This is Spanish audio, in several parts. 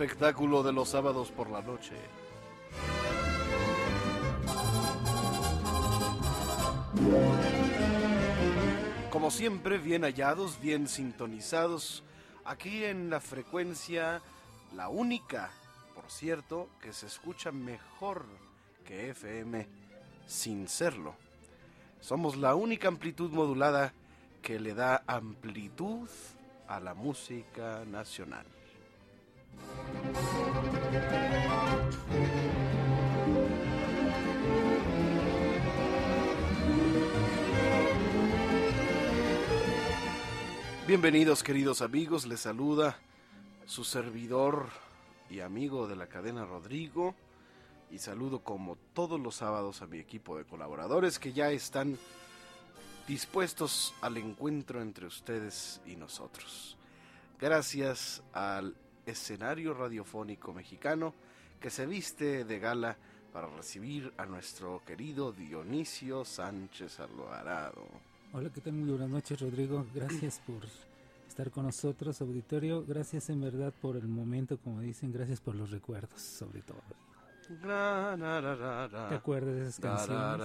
Espectáculo de los sábados por la noche. Como siempre, bien hallados, bien sintonizados, aquí en la frecuencia, la única por cierto, que se escucha mejor que FM sin serlo. Somos la única amplitud modulada que le da amplitud a la música nacional. Bienvenidos queridos amigos, les saluda su servidor y amigo de la cadena Rodrigo. Y saludo como todos los sábados a mi equipo de colaboradores que ya están dispuestos al encuentro entre ustedes y nosotros. Gracias al escenario radiofónico mexicano que se viste de gala para recibir a nuestro querido Dionisio Sánchez Alvarado. Hola, ¿qué tal? Muy buenas noches, Rodrigo. Gracias por estar con nosotros, auditorio. Gracias en verdad por el momento, como dicen, gracias por los recuerdos, sobre todo. ¿Te acuerdas de esas canciones?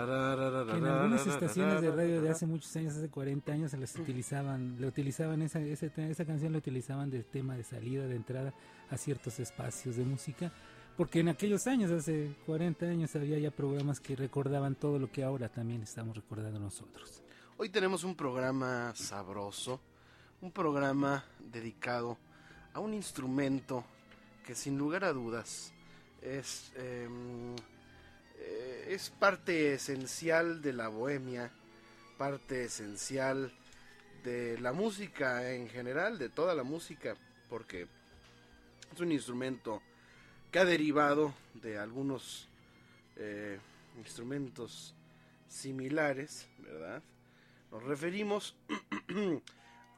En algunas estaciones de radio de hace muchos años, hace 40 años, se les utilizaban, le utilizaban esa, esa, canción la utilizaban de tema de salida, de entrada a ciertos espacios de música, porque en aquellos años, hace 40 años, había ya programas que recordaban todo lo que ahora también estamos recordando nosotros. Hoy tenemos un programa sabroso, un programa dedicado a un instrumento que sin lugar a dudas es... Eh, eh, es parte esencial de la bohemia, parte esencial de la música en general, de toda la música, porque es un instrumento que ha derivado de algunos eh, instrumentos similares, ¿verdad? Nos referimos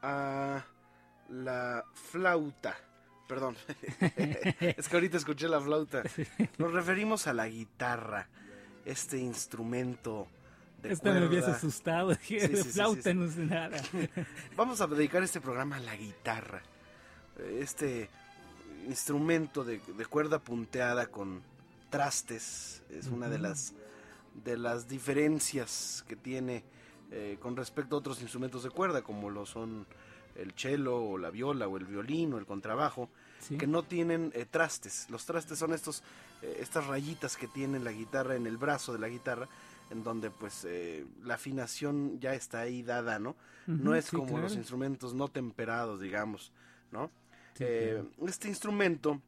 a la flauta. Perdón, es que ahorita escuché la flauta. Nos referimos a la guitarra este instrumento de Esta me habías asustado, flauta no sé nada. Vamos a dedicar este programa a la guitarra. Este instrumento de, cuerda punteada con trastes es una de las de las diferencias que tiene eh, con respecto a otros instrumentos de cuerda como lo son el cello o la viola o el violín o el contrabajo que no tienen eh, trastes. Los trastes son estos, eh, estas rayitas que tiene la guitarra en el brazo de la guitarra, en donde pues eh, la afinación ya está ahí dada, ¿no? no es como los instrumentos no temperados, digamos, ¿no? Este instrumento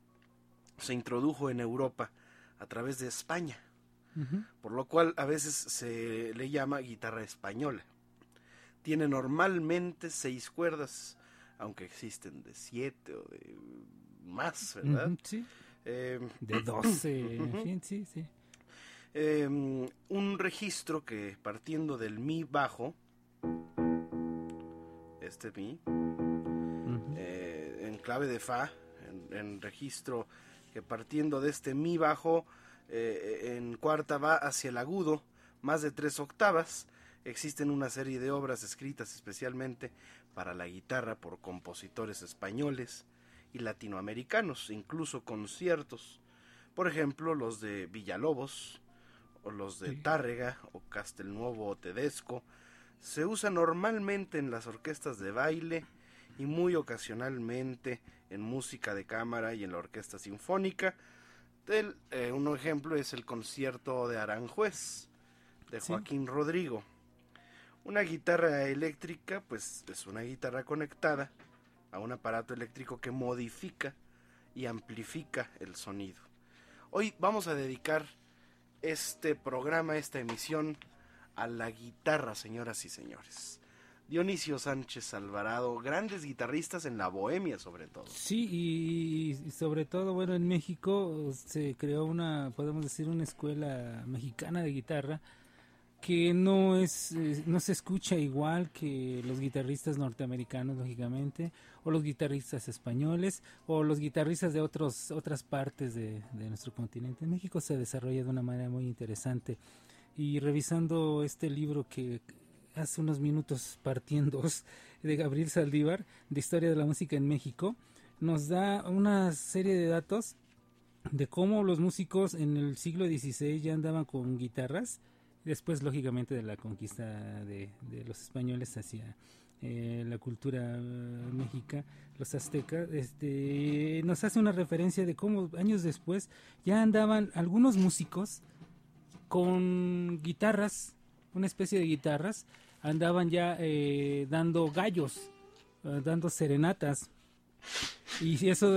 se introdujo en Europa a través de España, por lo cual a veces se le llama guitarra española. Tiene normalmente seis cuerdas, aunque existen de siete o de más, ¿verdad? sí. Em, de 12, en fin, sí, sí. Em, un registro que partiendo del mi bajo, este mi, eh, en clave de fa, en, registro que partiendo de este mi bajo, eh, en cuarta va hacia el agudo, más de tres octavas. Existen una serie de obras escritas especialmente para la guitarra por compositores españoles, y latinoamericanos, incluso conciertos. Por ejemplo, los de Villalobos, o los de Tárrega, o Castelnuovo o Tedesco, se usan normalmente en las orquestas de baile y muy ocasionalmente en música de cámara y en la orquesta sinfónica. El, eh, un ejemplo es el concierto de Aranjuez de Joaquín Rodrigo. Una guitarra eléctrica, pues es una guitarra conectada a un aparato eléctrico que modifica y amplifica el sonido. Hoy vamos a dedicar este programa, esta emisión, a la guitarra, señoras y señores. Dionisio Sánchez Alvarado, grandes guitarristas en la bohemia sobre todo. Sí, y, sobre todo, bueno, en México se creó una, podemos decir, una escuela mexicana de guitarra que no es no se escucha igual que los guitarristas norteamericanos lógicamente o los guitarristas españoles o los guitarristas de otros otras partes de, nuestro continente. En México se desarrolla de una manera muy interesante. Y revisando este libro que hace unos minutos partiendo de Gabriel Saldívar de historia de la música en México nos da una serie de datos de cómo los músicos en el siglo XVI ya andaban con guitarras Después, lógicamente, de la conquista de, los españoles hacia eh, la cultura mexica, los aztecas, este, nos hace una referencia de cómo años después ya andaban algunos músicos con guitarras, una especie de guitarras, andaban ya eh, dando gallos, eh, dando serenatas. Y eso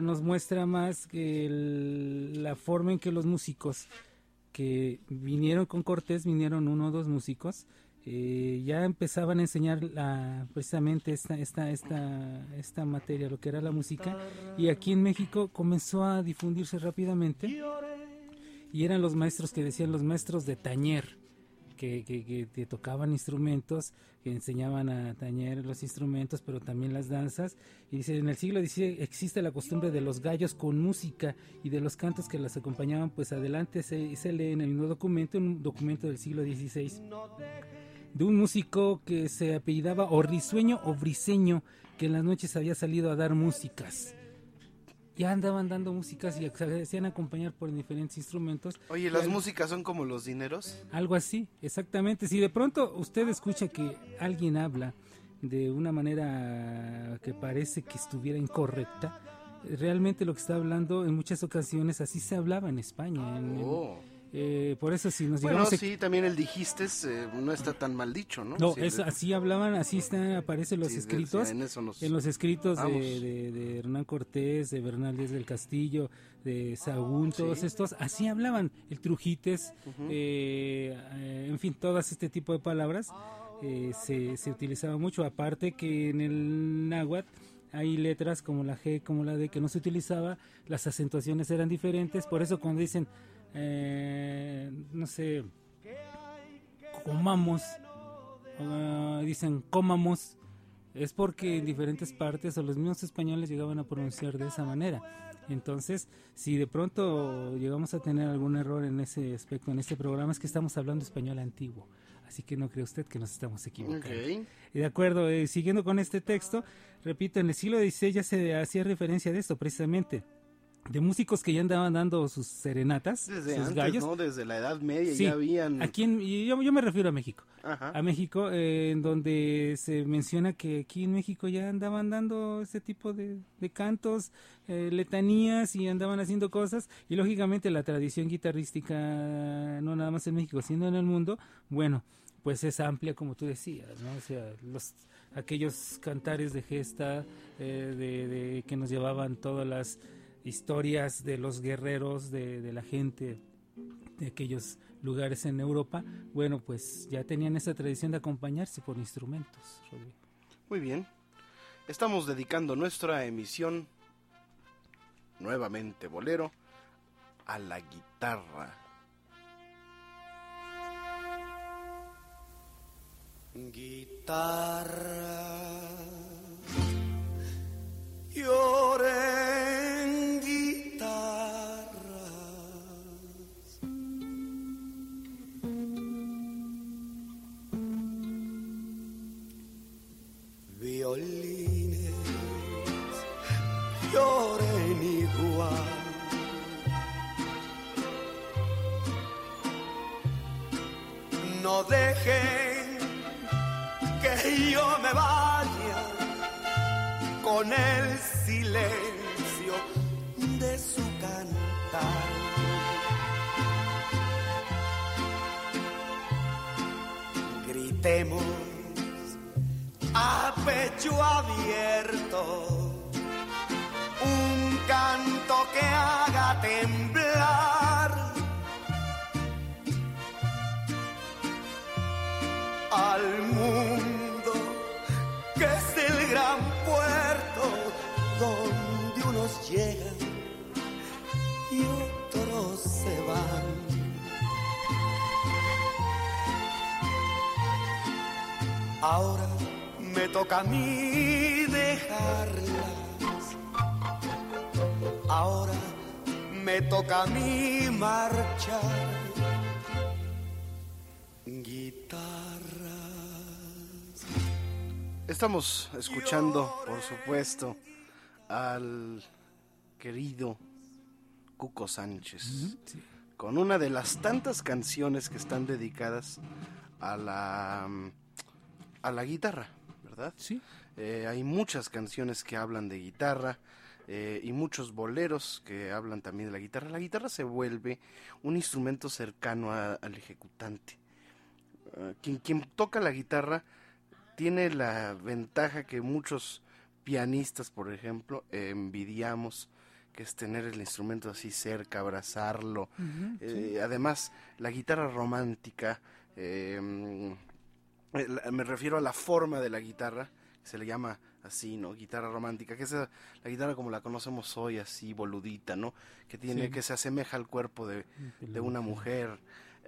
nos muestra más que la forma en que los músicos que vinieron con Cortés, vinieron uno o dos músicos, eh, ya empezaban a enseñar precisamente esta, esta, esta, esta materia, lo que era la música, y aquí en México comenzó a difundirse rápidamente, y eran los maestros que decían los maestros de tañer, que, que, tocaban instrumentos, que enseñaban a tañer los instrumentos, pero también las danzas. Y dice, en el siglo XVI existe la costumbre de los gallos con música y de los cantos que las acompañaban, pues adelante se, se lee en el mismo documento, un documento del siglo XVI. de un músico que se apellidaba o risueño o briseño, que en las noches había salido a dar músicas. Ya andaban dando músicas y se hacían acompañar por diferentes instrumentos. Oye, ¿las músicas son como los dineros? Algo así, exactamente. Si de pronto usted escucha que alguien habla de una manera que parece que estuviera incorrecta, realmente lo que está hablando en muchas ocasiones así se hablaba en España. En, Oh. Eh, por eso si nos Bueno, llegamos a- sí, también el dijiste eh, no está tan mal dicho, ¿no? No, es, así hablaban, así está, aparecen los sí, escritos. en eso nos- En los escritos de, de- de Hernán Cortés, de Bernal Díaz del Castillo, de Sahagún, todos Sí. estos, así hablaban. El Trujites, eh, eh, en fin, todas este tipo de palabras eh, se, se utilizaba mucho. Aparte que en el náhuatl hay letras como la G, como la D que no se utilizaba, las acentuaciones eran diferentes. Por eso cuando dicen, eh, no sé, comamos, ah, dicen comamos, es porque en diferentes partes o los mismos españoles llegaban a pronunciar de esa manera. Entonces, si de pronto llegamos a tener algún error en ese aspecto, en este programa, es que estamos hablando español antiguo. Así que no cree usted que nos estamos equivocando. Ok. Y de acuerdo, eh, siguiendo con este texto, repito, en el siglo XVI ya se hacía referencia de esto precisamente, de músicos que ya andaban dando sus serenatas, Desde sus antes, gallos. ¿no? Desde la Edad Media Sí, ya habían... Aquí en- yo, yo me refiero a México. Ajá. A México, eh, en donde se menciona que aquí en México ya andaban dando ese tipo de, de cantos, eh, letanías y andaban haciendo cosas. Y lógicamente la tradición guitarrística, no nada más en México, sino en el mundo, bueno, pues es amplia como tú decías, ¿no? O sea, los, aquellos cantares de gesta eh, de, de- que nos llevaban todas las historias de los guerreros, de, de la gente de aquellos lugares en Europa, bueno, pues ya tenían esa tradición de acompañarse por instrumentos. Rodrigo. Muy bien. Estamos dedicando nuestra emisión, nuevamente bolero, a la guitarra. Guitarra, lloren dejen que yo me vaya con el silencio de su cantar. Gritemos a pecho abierto un canto que haga temblar Ahora me toca a mí dejarlas. Ahora me toca a mí marchar. Guitarras. Estamos escuchando, por supuesto, al querido Cuco Sánchez, con una de las tantas canciones que están dedicadas a la, a la guitarra, ¿verdad? Sí. Eh, hay muchas canciones que hablan de guitarra eh, y muchos boleros que hablan también de la guitarra. La guitarra se vuelve un instrumento cercano a- al ejecutante. Eh, quien, quien toca la guitarra tiene la ventaja que muchos pianistas, por ejemplo, eh, envidiamos, que es tener el instrumento así cerca, abrazarlo. Eh, Además, la guitarra romántica, eh, la- me refiero a la forma de la guitarra, que se le llama así, ¿no? Guitarra romántica, que es la, guitarra como la conocemos hoy, así boludita, ¿no? Que tiene, Sí. que se asemeja al cuerpo de, de una mujer.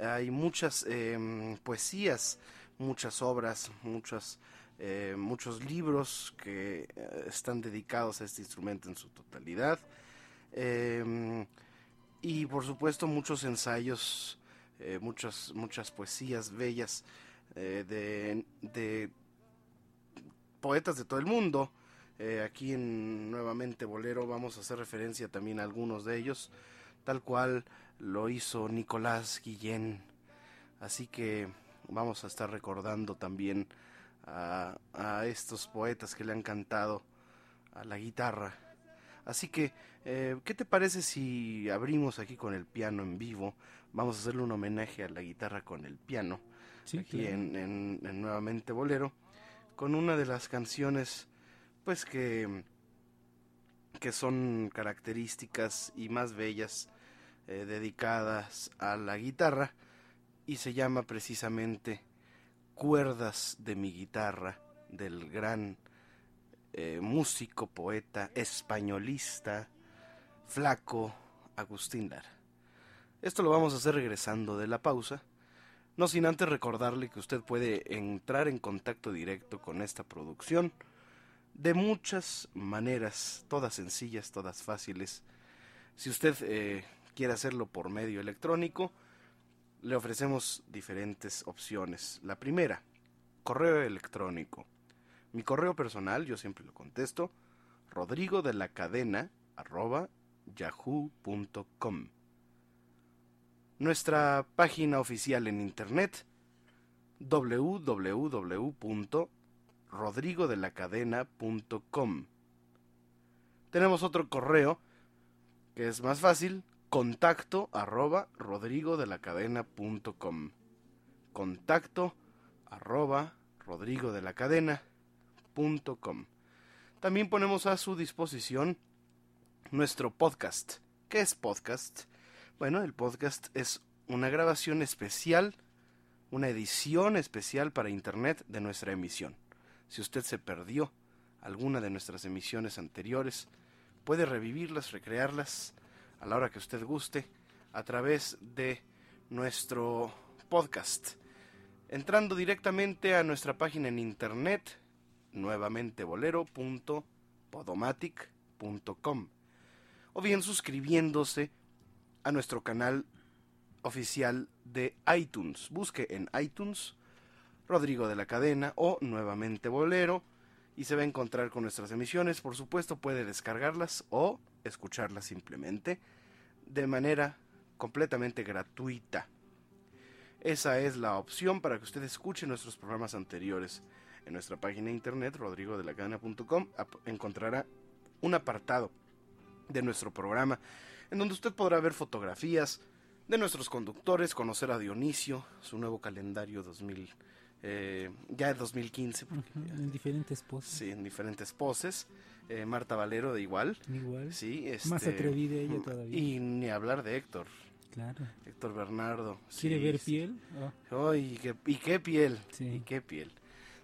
Hay muchas eh, poesías, muchas obras, muchas, eh, muchos libros que eh, están dedicados a este instrumento en su totalidad. Eh, y por supuesto muchos ensayos, eh, muchas, muchas poesías bellas eh, de, de poetas de todo el mundo. Eh, aquí en Nuevamente Bolero vamos a hacer referencia también a algunos de ellos, tal cual lo hizo Nicolás Guillén. Así que vamos a estar recordando también a, estos poetas que le han cantado a la guitarra. Así que, eh, ¿qué te parece si abrimos aquí con el piano en vivo? Vamos a hacerle un homenaje a la guitarra con el piano, Sí, aquí claro. en, en- en Nuevamente Bolero, con una de las canciones, pues que, que son características y más bellas eh, dedicadas a la guitarra, y se llama precisamente Cuerdas de mi guitarra, del gran eh, músico, poeta, españolista, flaco, Agustín Lara. Esto lo vamos a hacer regresando de la pausa, no sin antes recordarle que usted puede entrar en contacto directo con esta producción de muchas maneras, todas sencillas, todas fáciles. Si usted eh, quiere hacerlo por medio electrónico, le ofrecemos diferentes opciones. La primera, correo electrónico. Mi correo personal, yo siempre lo contesto, rodrigo de la cadena arroba yahoo.com. Nuestra página oficial en internet www.rodrigodelacadena.com. Tenemos otro correo que es más fácil, contacto arroba rodrigodelacadena.com. Contacto arroba rodrigodelacadena.com. También ponemos a su disposición nuestro podcast. ¿Qué es podcast? Bueno, el podcast es una grabación especial, una edición especial para Internet de nuestra emisión. Si usted se perdió alguna de nuestras emisiones anteriores, puede revivirlas, recrearlas a la hora que usted guste a través de nuestro podcast. Entrando directamente a nuestra página en internet, nuevamente bolero.podomatic.com o bien suscribiéndose a nuestro canal oficial de iTunes. Busque en iTunes Rodrigo de la Cadena o nuevamente Bolero y se va a encontrar con nuestras emisiones. Por supuesto puede descargarlas o escucharlas simplemente de manera completamente gratuita. Esa es la opción para que usted escuche nuestros programas anteriores. En nuestra página de internet rodrigodelacadena.com encontrará un apartado de nuestro programa en donde usted podrá ver fotografías de nuestros conductores, conocer a Dionisio, su nuevo calendario 2000, eh, ya es 2015, porque Ujú, ya- En diferentes poses. sí, en diferentes poses. Eh, Marta Valero de igual, Igual. sí, Más este, atrevida ella todavía. Y ni hablar de Héctor, Claro. Héctor Bernardo. ¿Quiere sí, ver sí. piel? Oh, qué- y qué piel, Sí. y qué piel.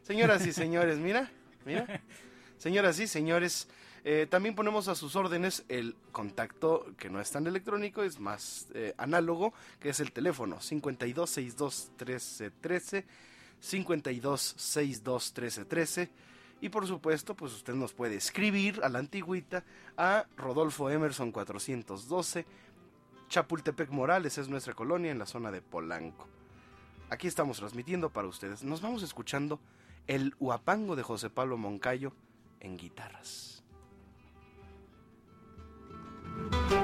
Señoras y señores, mira, mira. Señoras y señores, eh, también ponemos a sus órdenes el contacto que no es tan electrónico, es más eh, análogo, que es el teléfono 52621313, 52621313. Y por supuesto, pues usted nos puede escribir a la antigüita a Rodolfo Emerson 412, Chapultepec Morales es nuestra colonia en la zona de Polanco. Aquí estamos transmitiendo para ustedes. Nos vamos escuchando el Huapango de José Pablo Moncayo en guitarras. Guitarra.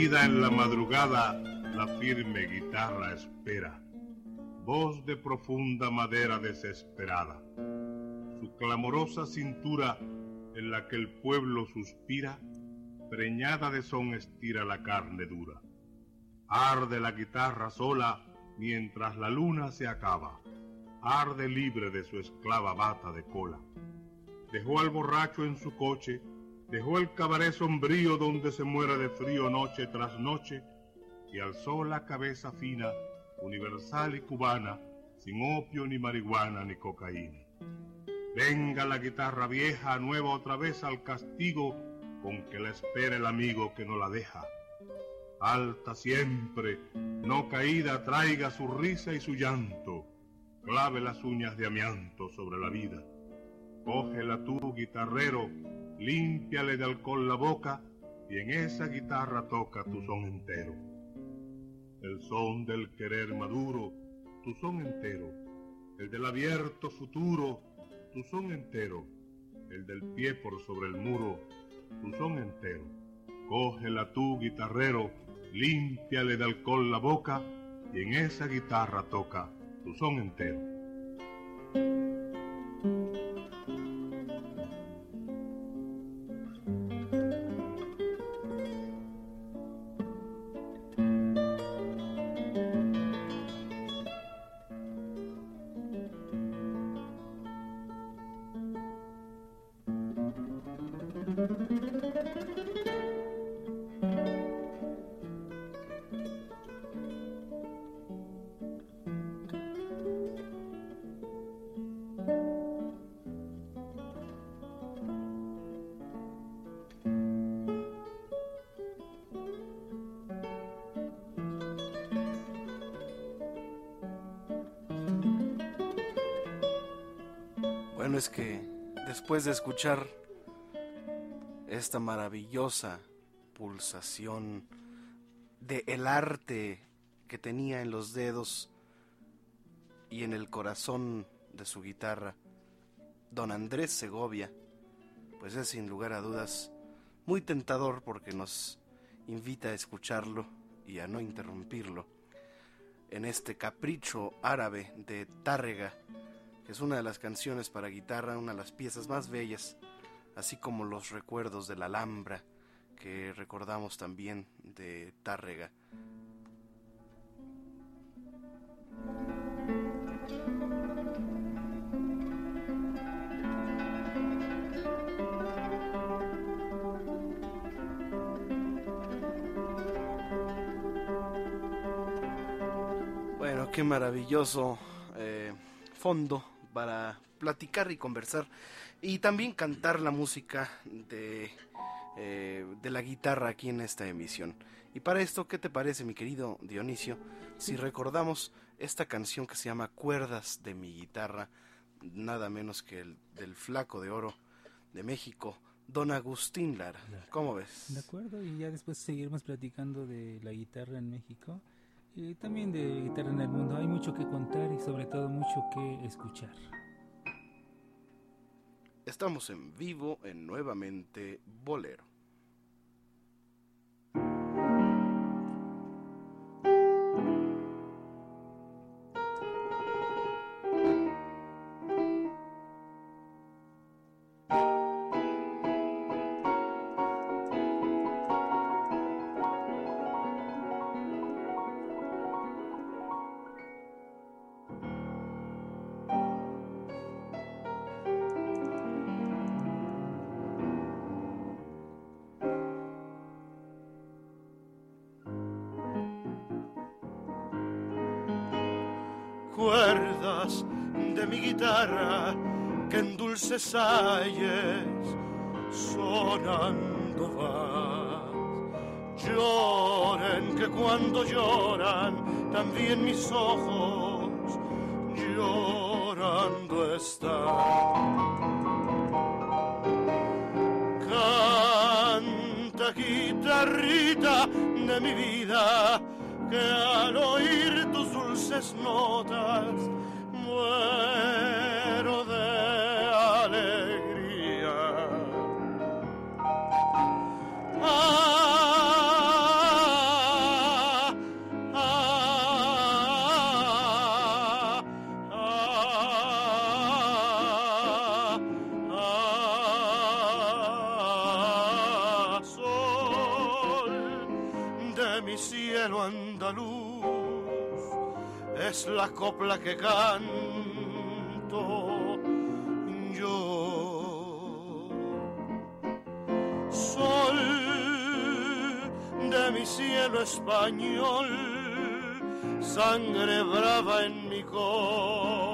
En la madrugada, la firme guitarra espera. Voz de profunda madera desesperada. Su clamorosa cintura en la que el pueblo suspira, preñada de son estira la carne dura. Arde la guitarra sola mientras la luna se acaba. Arde libre de su esclava bata de cola. Dejó al borracho en su coche Dejó el cabaret sombrío donde se muera de frío noche tras noche y alzó la cabeza fina, universal y cubana, sin opio ni marihuana ni cocaína. Venga la guitarra vieja, nueva otra vez al castigo, con que la espera el amigo que no la deja. Alta siempre, no caída, traiga su risa y su llanto, clave las uñas de amianto sobre la vida. Cógela tú, guitarrero, límpiale de alcohol la boca y en esa guitarra toca tu son entero. El son del querer maduro, tu son entero. El del abierto futuro, tu son entero. El del pie por sobre el muro, tu son entero. Cógela tú, guitarrero, límpiale de alcohol la boca y en esa guitarra toca tu son entero. De escuchar esta maravillosa pulsación de el arte que tenía en los dedos y en el corazón de su guitarra, don Andrés Segovia, pues es sin lugar a dudas muy tentador porque nos invita a escucharlo y a no interrumpirlo en este capricho árabe de Tárrega, es una de las canciones para guitarra, una de las piezas más bellas, así como los recuerdos de la Alhambra que recordamos también de Tárrega. Bueno, qué maravilloso eh, fondo para platicar y conversar y también cantar la música de, eh, de la guitarra aquí en esta emisión. Y para esto, ¿qué te parece, mi querido Dionisio, si recordamos esta canción que se llama Cuerdas de mi guitarra, nada menos que el del Flaco de Oro de México, Don Agustín Lara? ¿Cómo ves? De acuerdo, y ya después seguiremos platicando de la guitarra en México y también de guitarra en el mundo. Hay mucho que contar y sobre todo mucho que escuchar. Estamos en vivo en Nuevamente Bolero. Israel. Copla que canto yo. Sol de mi cielo español, sangre brava en mi corazón.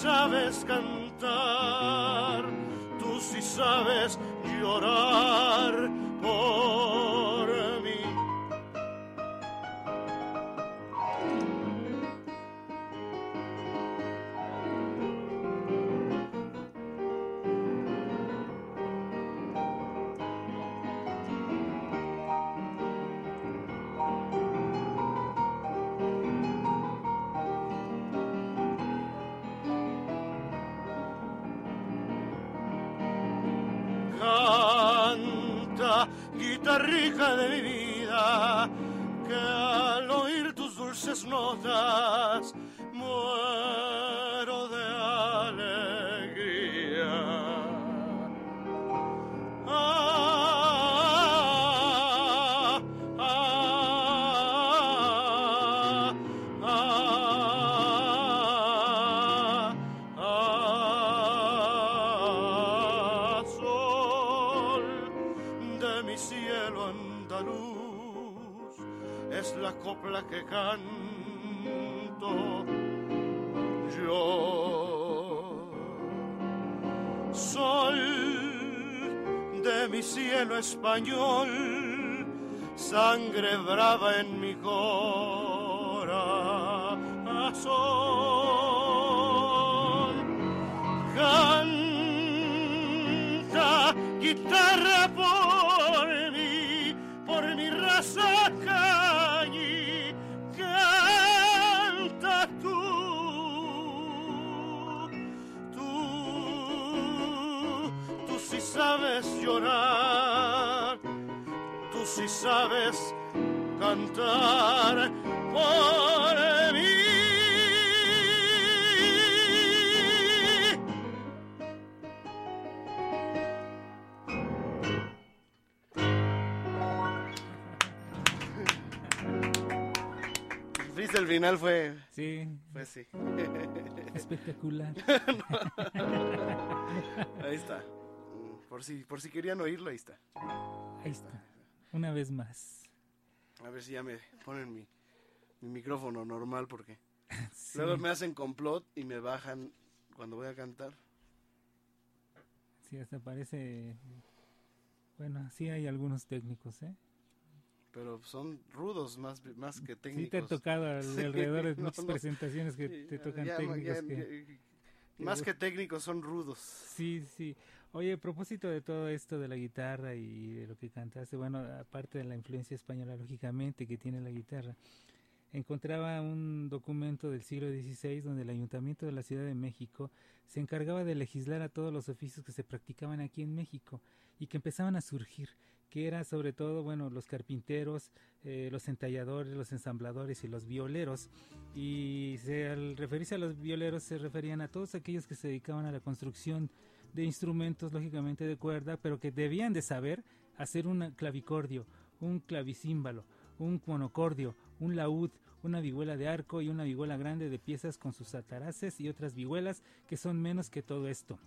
Sabes cantar, tú sí sabes llorar canto yo. Sol de mi cielo español, sangre brava en mi corazón. Final? Fue, Sí, fue sí. espectacular. Ahí está. Mm, Por si, por si querían oírlo, ahí está. Ahí está. Una vez más. A ver si ya me ponen mi, mi micrófono normal porque Sí. luego me hacen complot y me bajan cuando voy a cantar. Sí, hasta parece... Bueno, sí hay algunos técnicos, ¿eh? Pero son rudos más, más que Sí técnicos. te ha tocado al- Sí, alrededor de muchas no. presentaciones que Sí, te tocan ya- técnicos ya- que... ya- Más que técnicos son rudos. Sí, sí. Oye, a propósito de todo esto de la guitarra y de lo que cantaste, bueno, aparte de la influencia española, lógicamente, que tiene la guitarra, encontraba un documento del siglo XVI donde el Ayuntamiento de la Ciudad de México se encargaba de legislar a todos los oficios que se practicaban aquí en México y que empezaban a surgir, que era sobre todo, bueno, los carpinteros, eh, los entalladores, los ensambladores y los violeros. Y se, al referirse a los violeros se referían a todos aquellos que se dedicaban a la construcción de instrumentos, lógicamente de cuerda, pero que debían de saber hacer un clavicordio, un clavicímbalo, un monocordio, un laúd, una vihuela de arco y una vihuela grande de piezas con sus ataraces y otras vihuelas que son menos que todo esto.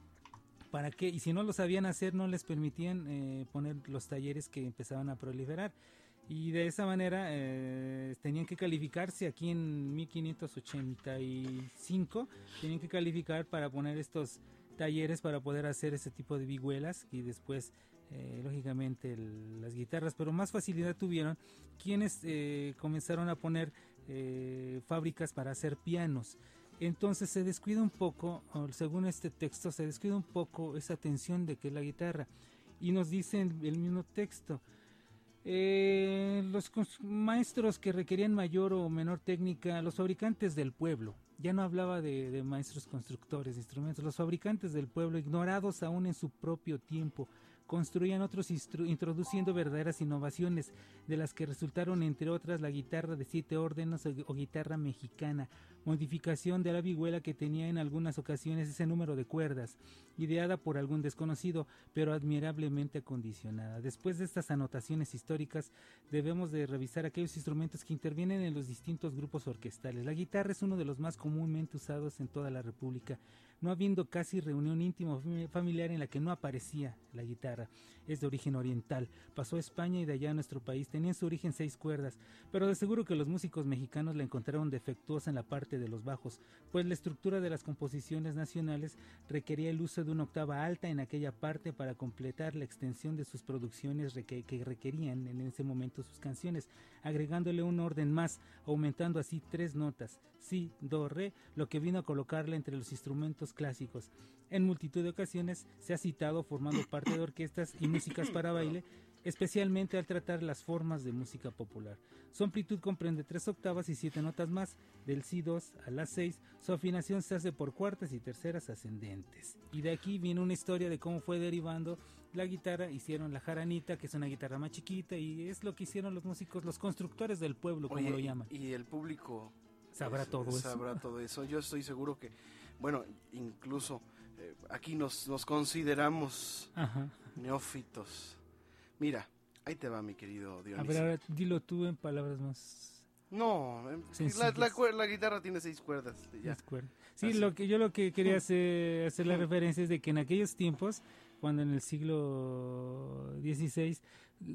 ¿Para qué? Y si no lo sabían hacer, no les permitían eh, poner los talleres que empezaban a proliferar. Y de esa manera eh, tenían que calificarse aquí en 1585, tenían que calificar para poner estos talleres para poder hacer ese tipo de vihuelas y después eh, lógicamente las guitarras, pero más facilidad tuvieron quienes comenzaron a poner fábricas para hacer pianos. Entonces se descuida un poco, según este texto, se descuida un poco esa tensión de que es la guitarra. Y nos dice el mismo texto, los maestros que requerían mayor o menor técnica, los fabricantes del pueblo, ya no hablaba de, de, maestros constructores de instrumentos, los fabricantes del pueblo, ignorados aún en su propio tiempo, construían otros introduciendo verdaderas innovaciones, de las que resultaron entre otras la guitarra de siete órdenes o, guitarra mexicana, modificación de la vihuela que tenía en algunas ocasiones ese número de cuerdas, ideada por algún desconocido, pero admirablemente acondicionada. Después de estas anotaciones históricas, debemos de revisar aquellos instrumentos que intervienen en los distintos grupos orquestales. La guitarra es uno de los más comúnmente usados en toda la República no habiendo casi reunión íntima familiar en la que no aparecía la guitarra. Es de origen oriental, pasó a España y de allá a nuestro país. Tenía en su origen seis cuerdas, pero de seguro que los músicos mexicanos la encontraron defectuosa en la parte de los bajos, pues la estructura de las composiciones nacionales requería el uso de una octava alta en aquella parte para completar la extensión de sus producciones que requerían en ese momento sus canciones, agregándole un orden más, aumentando así tres notas, si, do, re, lo que vino a colocarla entre los instrumentos clásicos. En multitud de ocasiones se ha citado formando parte de orquestas y músicas para baile, especialmente al tratar las formas de música popular. Su amplitud comprende tres octavas y siete notas más, del Si2 a la 6. Su afinación se hace por cuartas y terceras ascendentes. Y de aquí viene una historia de cómo fue derivando la guitarra, hicieron la jaranita, que es una guitarra más chiquita, y es lo que hicieron los músicos, los constructores del pueblo, como lo llaman. Y el público sabrá todo eso. Sabrá todo eso. Yo estoy seguro que bueno, incluso eh, aquí nos, nos consideramos neófitos. Mira, ahí te va mi querido Dionisio. A ver, ahora dilo tú en palabras más... No, la, la, la, guitarra tiene seis cuerdas. Ya. cuerdas. Sí, lo que yo lo que quería hacer, hacer la referencia es de que en aquellos tiempos, cuando en el siglo XVI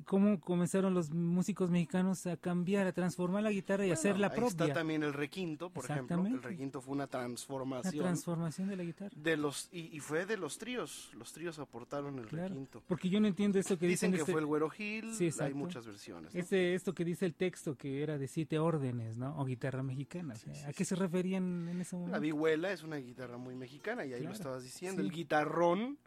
cómo comenzaron los músicos mexicanos a cambiar, a transformar la guitarra y hacer la propia. Está también el requinto, por ejemplo. El requinto fue una transformación. La transformación de la guitarra. De los y, fue de los tríos. Los tríos aportaron el requinto. Porque yo no entiendo eso que dicen. Dicen que este fue el Güero Gil. Sí, hay muchas versiones. Este, esto que dice el texto que era de siete órdenes, ¿no? O guitarra mexicana. ¿A qué se referían en ese momento? La vihuela es una guitarra muy mexicana y ahí lo estabas diciendo. El guitarrón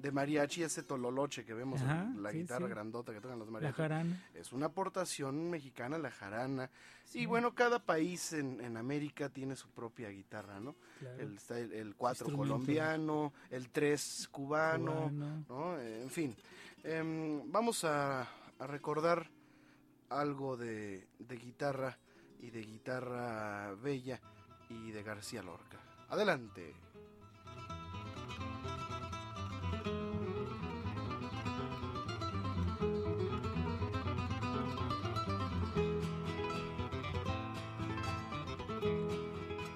de mariachi, ese tololoche que vemos en la guitarra grandota que tocan los mariachis. Es una aportación mexicana, la jarana. Y bueno, cada país en, América tiene su propia guitarra, ¿no? El, el, cuatro colombiano, el tres cubano, ¿no? En fin, em, vamos a, recordar algo de, de guitarra y de guitarra bella y de García Lorca. Adelante.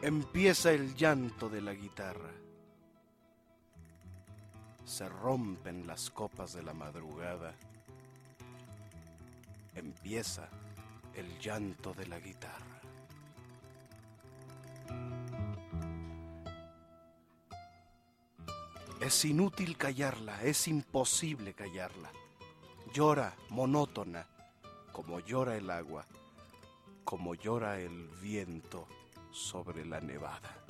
Empieza el llanto de la guitarra. Se rompen las copas de la madrugada. Empieza el llanto de la guitarra. Es inútil callarla, es imposible callarla. Llora monótona, como llora el agua, como llora el viento sobre la nevada.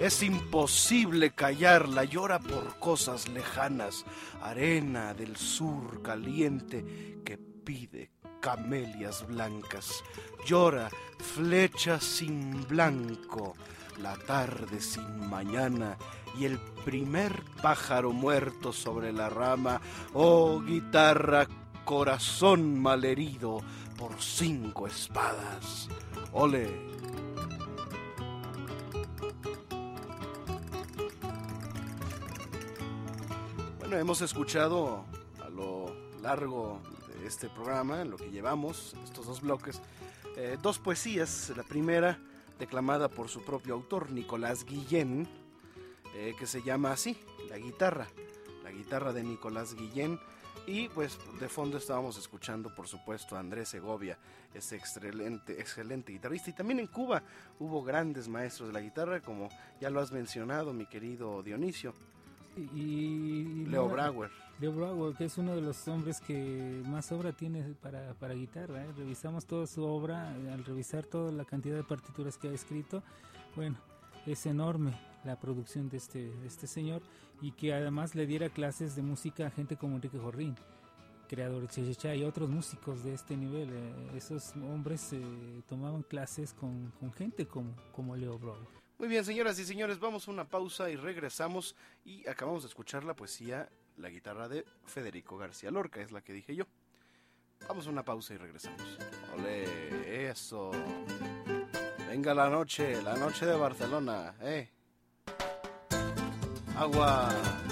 Es imposible callarla, llora por cosas lejanas, arena del sur caliente que pide camelias blancas, llora flecha sin blanco, la tarde sin mañana y el primer pájaro muerto sobre la rama, oh guitarra, corazón malherido, por cinco espadas. ¡Ole! Bueno, hemos escuchado a lo largo de este programa, en lo que llevamos, estos dos bloques, eh, dos poesías. La primera, declamada por su propio autor, Nicolás Guillén, eh, que se llama así, La guitarra. La guitarra de Nicolás Guillén. Y pues de fondo estábamos escuchando, por supuesto, a Andrés Segovia, ese excelente, excelente guitarrista. Y también en Cuba hubo grandes maestros de la guitarra, como ya lo has mencionado, mi querido Dionisio. Y, Leo Brauer. Leo Brauer, que es uno de los hombres que más obra tiene para, para guitarra. ¿eh? Revisamos toda su obra, al revisar toda la cantidad de partituras que ha escrito, bueno, es enorme la producción de este, de este señor y que además le diera clases de música a gente como Enrique Jorrín, creador de Chechecha y otros músicos de este nivel. Eh, esos hombres eh, tomaban clases con, con, gente como, como Leo Brauer. Muy bien, señoras y señores, vamos a una pausa y regresamos y acabamos de escuchar la poesía La guitarra de Federico García Lorca, es la que dije yo. Vamos a una pausa y regresamos. Ole, eso. Venga la noche, la noche de Barcelona, eh. Agua.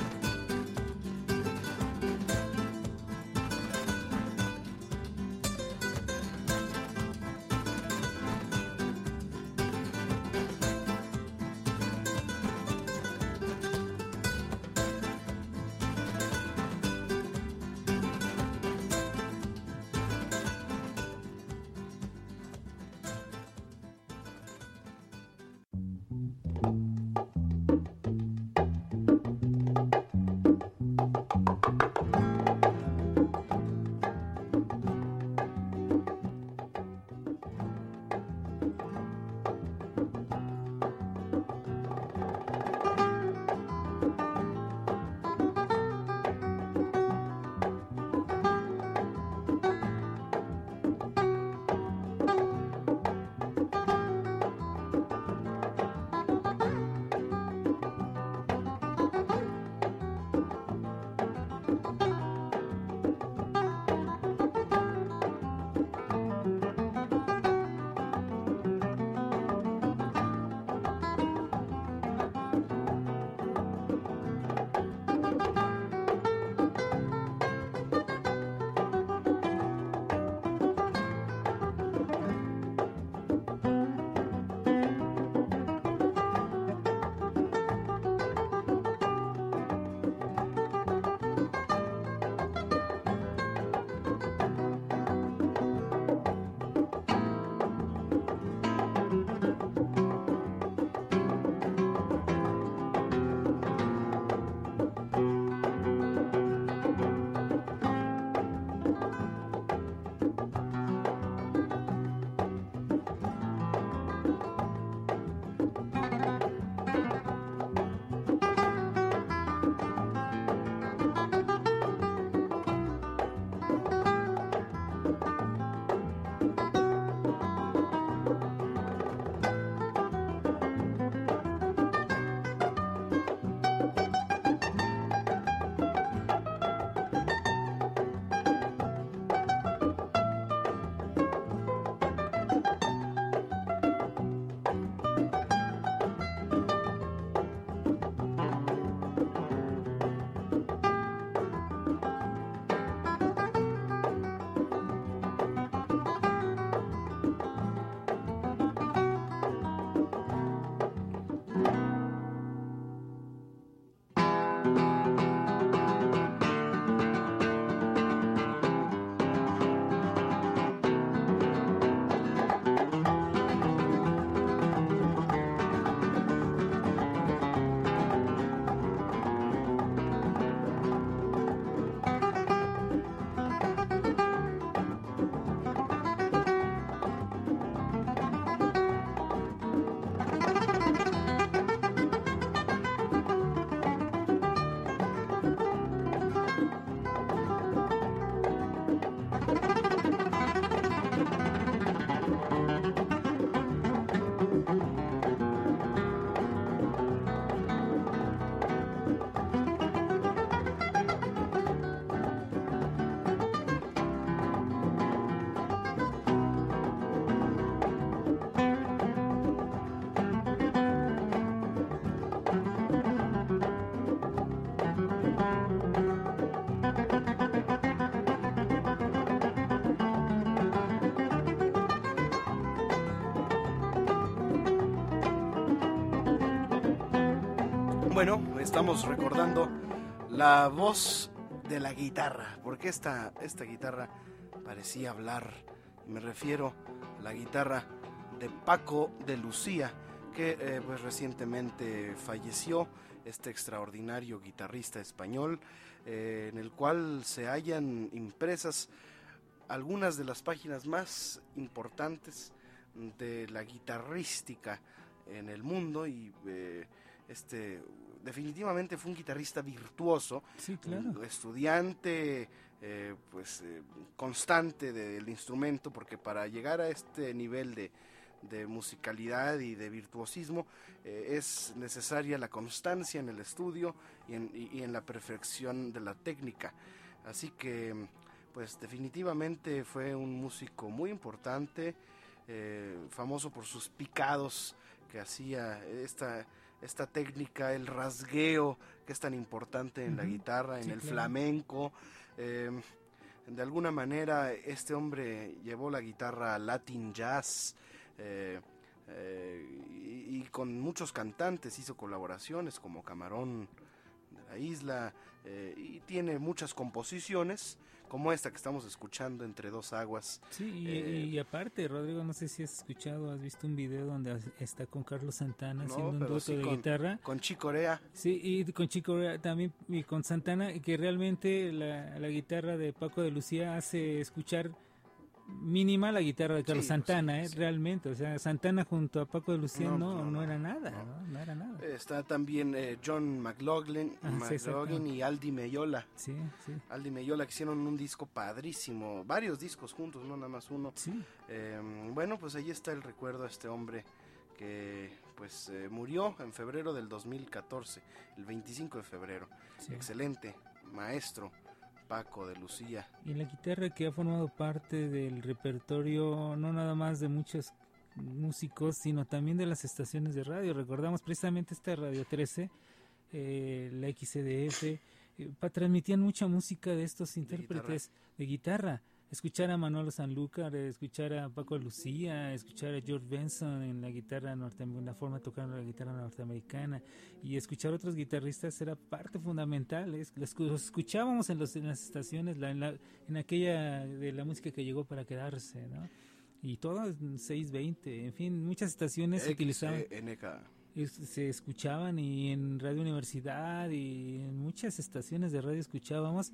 Estamos recordando la voz de la guitarra, porque esta, esta guitarra parecía hablar. Me refiero a la guitarra de Paco de Lucía, que eh, pues recientemente falleció, este extraordinario guitarrista español, eh, en el cual se hallan impresas algunas de las páginas más importantes de la guitarrística en el mundo y eh, este definitivamente fue un guitarrista virtuoso, Sí, claro. estudiante eh, pues eh, constante del instrumento porque para llegar a este nivel de, de musicalidad y de virtuosismo eh, es necesaria la constancia en el estudio y en, y- y en la perfección de la técnica así que pues definitivamente fue un músico muy importante famoso por sus picados que hacía esta esta técnica, el rasgueo que es tan importante en la guitarra, en sí, el claro. flamenco. eh, de alguna manera este hombre llevó la guitarra al Latin jazz eh, eh, y, y con muchos cantantes hizo colaboraciones como Camarón de la Isla eh, y tiene muchas composiciones como esta que estamos escuchando entre dos aguas. Sí, y, Eh, y aparte, Rodrigo, no sé si has escuchado, has visto un video donde está con Carlos Santana No, haciendo un dueto sí de con- guitarra. Con Chicorea, Sí, y con Chico Rea también y con Santana, y que realmente la, la guitarra de Paco de Lucía hace escuchar mínima la guitarra de Carlos Sí, Santana, sí, ¿eh? realmente. O sea, Santana junto a Paco de Lucía No, no, no, era nada, no. está también eh, John McLaughlin, Ah. McLaughlin y Aldi Meyola. Sí, sí, Aldi Meyola que hicieron un disco padrísimo, varios discos juntos, no nada más uno. sí. Eh, bueno, pues ahí está el recuerdo a este hombre que pues eh, murió en febrero del 2014, el 25 de febrero. Excelente, maestro Paco de Lucía. Y la guitarra que ha formado parte del repertorio no nada más de muchos músicos, sino también de las estaciones de radio. Recordamos precisamente esta Radio 13, eh, la XCDF, eh, transmitían mucha música de estos intérpretes de guitarra. Escuchar a Manolo Sanlúcar, eh, escuchar a Paco Lucía, escuchar a George Benson en la guitarra norteamericana, la forma de tocar la guitarra norteamericana y escuchar a otros guitarristas era parte fundamental. Es, los escu- los escuchábamos en, los, en las estaciones, la- en, la- en aquella de la música que llegó para quedarse, ¿no? Y todo en 620, en fin, muchas estaciones se utilizaban, es- se escuchaban y en Radio Universidad y en muchas estaciones de radio escuchábamos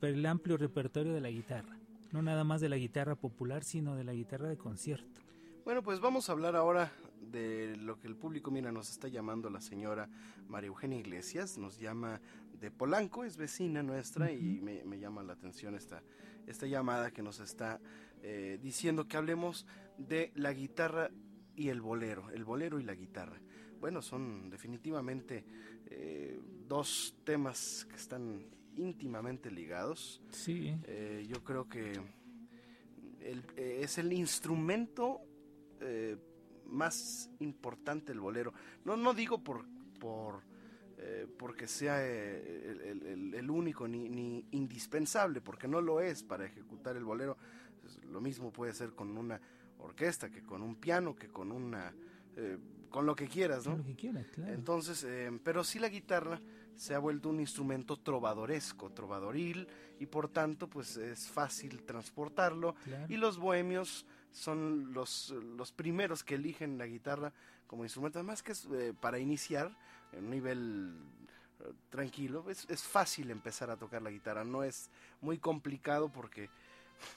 el amplio repertorio de la guitarra. No nada más de la guitarra popular, sino de la guitarra de concierto. Bueno, pues vamos a hablar ahora de lo que el público, mira, nos está llamando la señora María Eugenia Iglesias, nos llama de Polanco, es vecina nuestra y me, me llama la atención esta, esta llamada que nos está eh, diciendo que hablemos de la guitarra y el bolero, el bolero y la guitarra. Bueno, son definitivamente eh, dos temas que están íntimamente ligados. Sí, Eh, yo creo que el- eh, es el instrumento eh, más importante el bolero. No, no digo por, por porque sea el, el- el- el único ni, ni indispensable, porque no lo es para ejecutar el bolero. Lo mismo puede ser con una orquesta, que con un piano, que con una... con lo que quieras, ¿no? lo que quiera, claro. Entonces, eh, pero sí la guitarra se ha vuelto un instrumento trovadoresco, trovadoril, y por tanto, pues es fácil transportarlo. claro. Y los bohemios son los, los primeros que eligen la guitarra como instrumento, además que es eh, para iniciar en un nivel eh, tranquilo, es, es fácil empezar a tocar la guitarra, no es muy complicado porque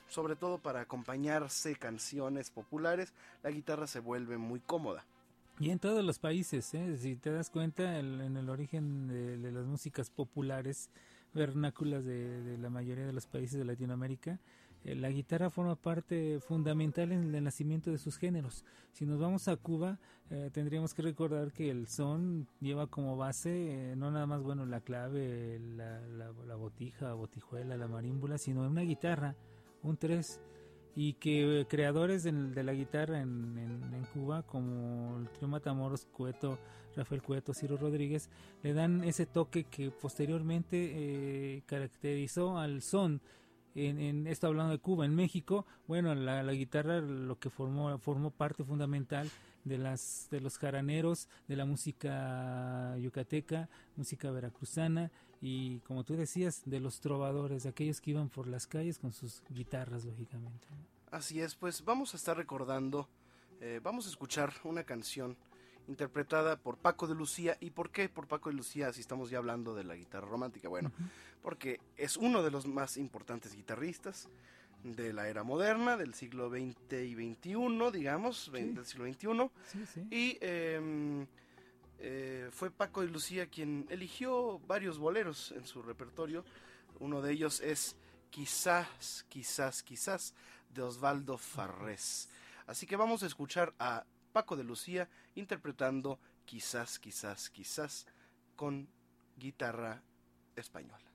sobre todo para acompañarse canciones populares, la guitarra se vuelve muy cómoda. Y en todos los países, ¿eh? si te das cuenta, el- en el origen de, las músicas populares vernáculas de, de la mayoría de los países de Latinoamérica, eh, la guitarra forma parte fundamental en el nacimiento de sus géneros. Si nos vamos a Cuba, eh, tendríamos que recordar que el son lleva como base eh, no nada más bueno la clave, la, la, la botija, botijuela, la marímbula, sino una guitarra, un tres y que creadores del- de, la guitarra en, en- Cuba como el trío Matamoros, Cueto, Rafael Cueto, Ciro Rodríguez, le dan ese toque que posteriormente eh, caracterizó al son en, en esto hablando de Cuba, en México, bueno, la, la guitarra lo que formó, formó parte fundamental de las de los jaraneros, de la música yucateca, música veracruzana y como tú decías, de los trovadores, de aquellos que iban por las calles con sus guitarras, lógicamente. Así es, pues vamos a estar recordando, eh, vamos a escuchar una canción interpretada por Paco de Lucía. ¿Y por qué por Paco de Lucía si estamos ya hablando de la guitarra romántica? Bueno, porque es uno de los más importantes guitarristas de la era moderna, del siglo XX y XXI, digamos, Sí. del siglo XXI. Sí, sí. Y eh, eh, fue Paco de Lucía quien eligió varios boleros en su repertorio. Uno de ellos es Quizás, quizás, quizás, de Osvaldo Farrés. Así que vamos a escuchar a Paco de Lucía interpretando Quizás, quizás, quizás con guitarra española.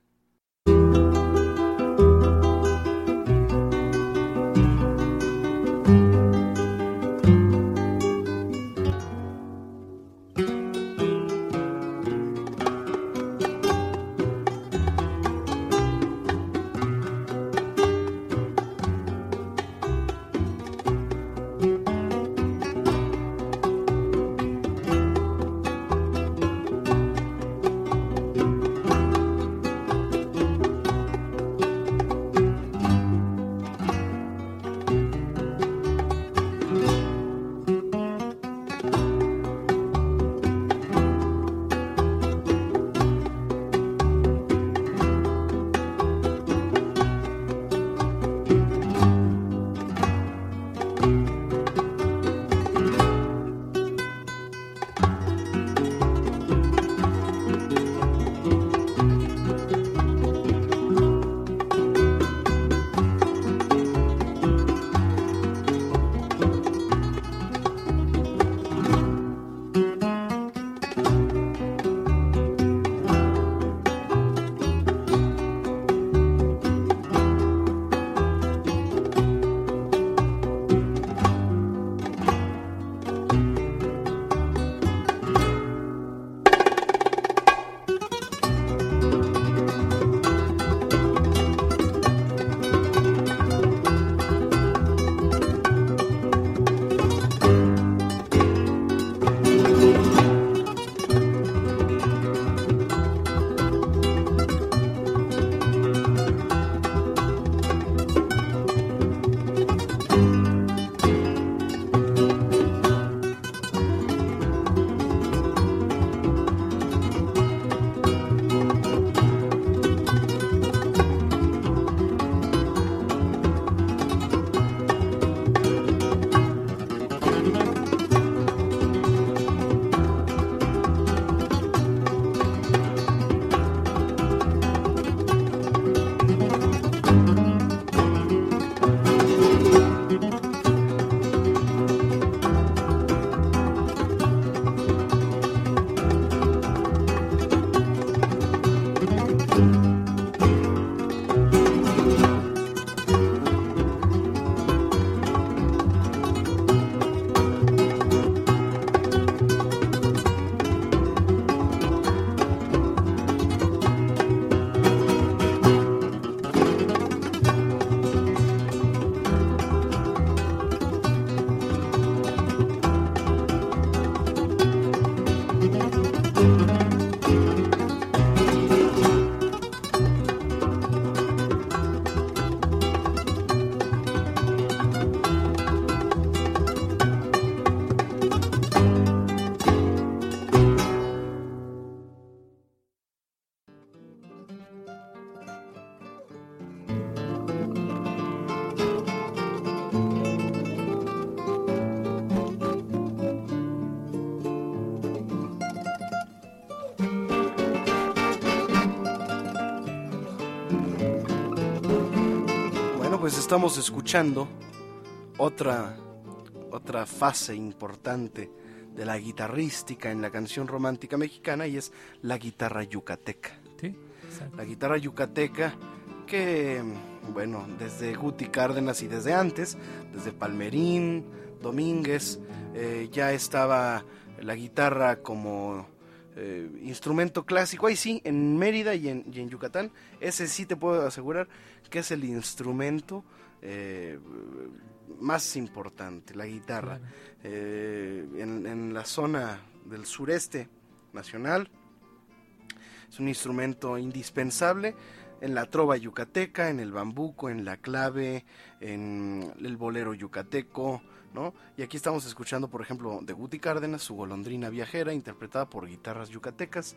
Estamos escuchando otra, otra fase importante de la guitarrística en la canción romántica mexicana y es la guitarra yucateca. Sí. La guitarra yucateca que, bueno, desde Guti Cárdenas y desde antes, desde Palmerín, Domínguez, eh, ya estaba la guitarra como eh, instrumento clásico. Ahí sí, en Mérida y en, y en, Yucatán, ese sí te puedo asegurar que es el instrumento eh, más importante, la guitarra. Eh, en, en, la zona del sureste nacional es un instrumento indispensable en la trova yucateca, en el bambuco, en la clave, en el bolero yucateco, ¿no? Y aquí estamos escuchando, por ejemplo, de Guti Cárdenas, su golondrina viajera, interpretada por guitarras yucatecas.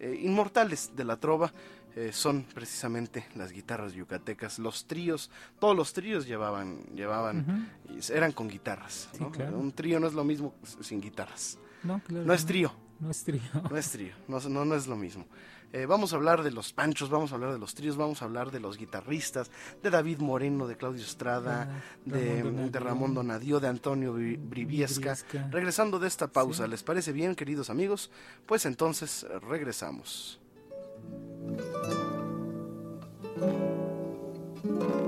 Eh, inmortales de la trova eh, son precisamente las guitarras yucatecas. Los tríos, todos los tríos llevaban, llevaban, eran con guitarras. Un trío no es lo mismo sin guitarras. No, claro, no es trío. No es trío. No es trío, no, no, no es lo mismo. Eh, vamos a hablar de los panchos, vamos a hablar de los tríos, vamos a hablar de los guitarristas, de David Moreno, de Claudio Estrada, Ah, de, Ramón de Ramón Donadio, de Antonio Bri- Briviesca. Regresando de esta pausa, Sí. ¿les parece bien, queridos amigos? Pues entonces regresamos. thank you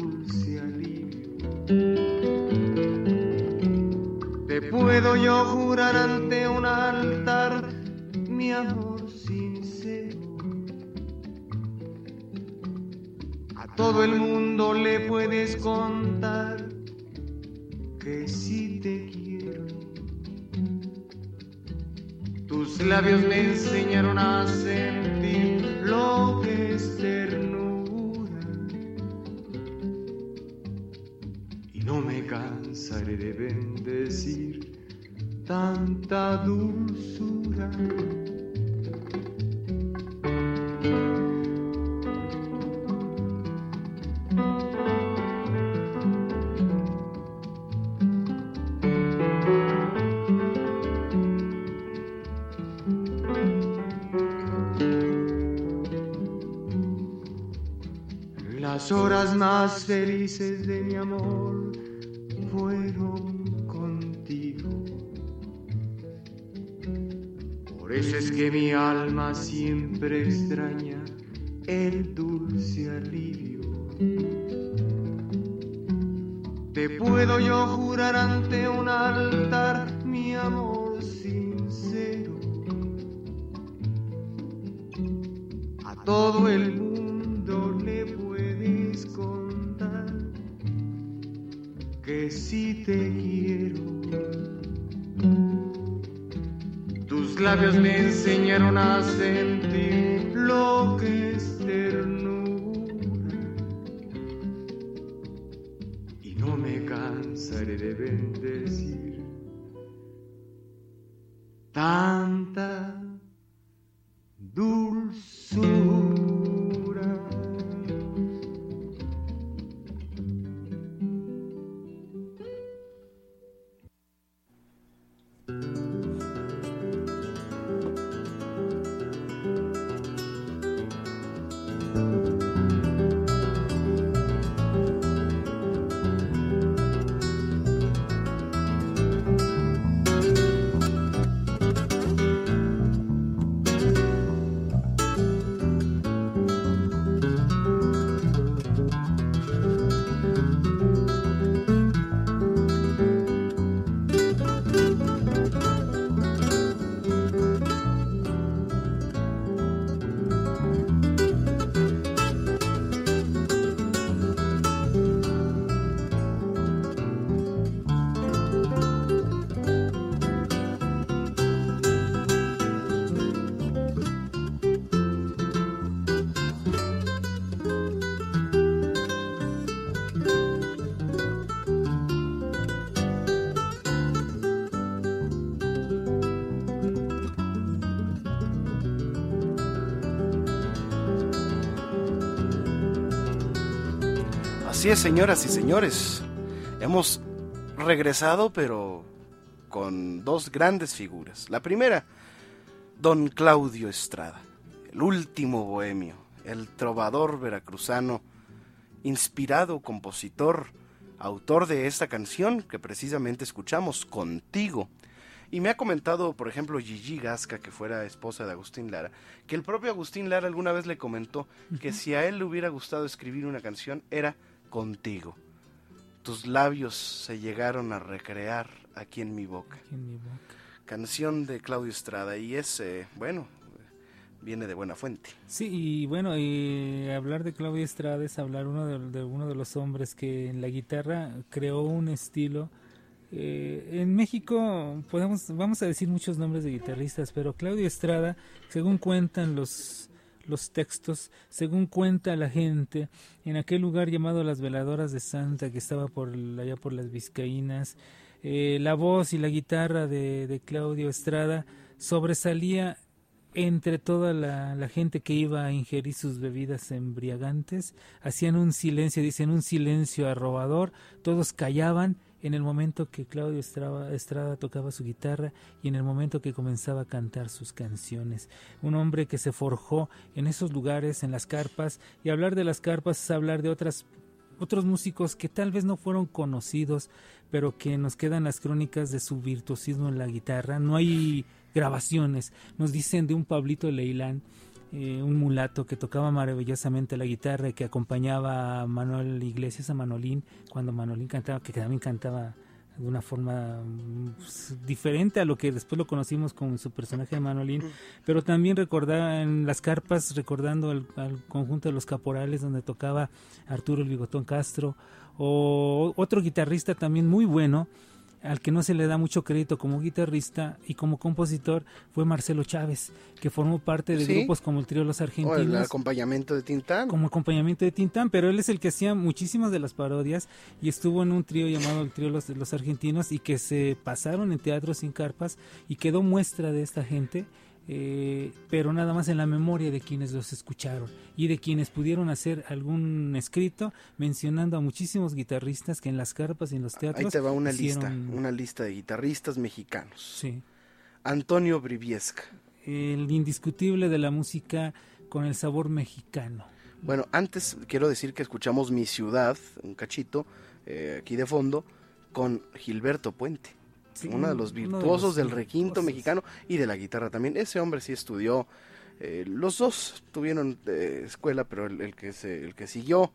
puedo yo jurar ante un altar mi amor sincero. A todo el mundo le puedes contar que sí te quiero. Tus labios me enseñaron a sentir lo que es ternura. Y no me cansaré de bendecir tanta dulzura. Las horas más felices de que mi alma siempre extraña el dulce alivio. Te puedo yo jurar enseñaron Así es, señoras y señores. Hemos regresado, pero con dos grandes figuras. La primera, don Claudio Estrada, el último bohemio, el trovador veracruzano, inspirado compositor, autor de esta canción que precisamente escuchamos, Contigo. Y me ha comentado, por ejemplo, Gigi Gasca, que fuera esposa de Agustín Lara, que el propio Agustín Lara alguna vez le comentó que si a él le hubiera gustado escribir una canción era Contigo. Tus labios se llegaron a recrear aquí en mi boca. Aquí en mi boca. Canción de Claudio Estrada y es, eh, bueno, viene de buena fuente. Sí, y bueno, y hablar de Claudio Estrada es hablar uno de, de uno de los hombres que en la guitarra creó un estilo. Eh, en México podemos, vamos a decir muchos nombres de guitarristas, pero Claudio Estrada, según cuentan los los textos, según cuenta la gente, en aquel lugar llamado Las Veladoras de Santa, que estaba por allá por las Vizcaínas, eh, la voz y la guitarra de, Claudio Estrada sobresalía entre toda la, la, gente que iba a ingerir sus bebidas embriagantes, hacían un silencio, dicen un silencio arrobador, todos callaban en el momento que Claudio Estrada, tocaba su guitarra y en el momento que comenzaba a cantar sus canciones. Un hombre que se forjó en esos lugares, en las carpas, y hablar de las carpas es hablar de otras otros músicos que tal vez no fueron conocidos, pero que nos quedan las crónicas de su virtuosismo en la guitarra. No hay grabaciones. Nos dicen de un Pablito Leilán, eh, un mulato que tocaba maravillosamente la guitarra y que acompañaba a Manuel Iglesias, a Manolín, cuando Manolín cantaba, que también cantaba de una forma pues, diferente a lo que después lo conocimos con su personaje de Manolín, pero también recordaba en las carpas, recordando al, al conjunto de los caporales donde tocaba Arturo el Bigotón Castro, o otro guitarrista también muy bueno, al que no se le da mucho crédito como guitarrista y como compositor fue Marcelo Chávez, que formó parte de Sí. grupos como el trío Los O Argentinos. el acompañamiento de Tintán. como acompañamiento de Tintán, pero él es el que hacía muchísimas de las parodias y estuvo en un trío llamado el trío Los, los Argentinos y que se pasaron en teatros sin carpas y quedó muestra de esta gente, eh, pero nada más en la memoria de quienes los escucharon y de quienes pudieron hacer algún escrito mencionando a muchísimos guitarristas que en las carpas y en los teatros Ahí te va una hicieron- lista, una lista de guitarristas mexicanos. Sí. Antonio Briviesca. el indiscutible de la música con el sabor mexicano. Bueno, antes quiero decir que escuchamos Mi Ciudad, un cachito, eh, aquí de fondo, con Gilberto Puente. Sí, uno de los de virtuosos los del requinto virtuosos. mexicano y de la guitarra también. Ese hombre sí estudió, eh, los dos tuvieron eh, escuela, pero el, el que se, el que siguió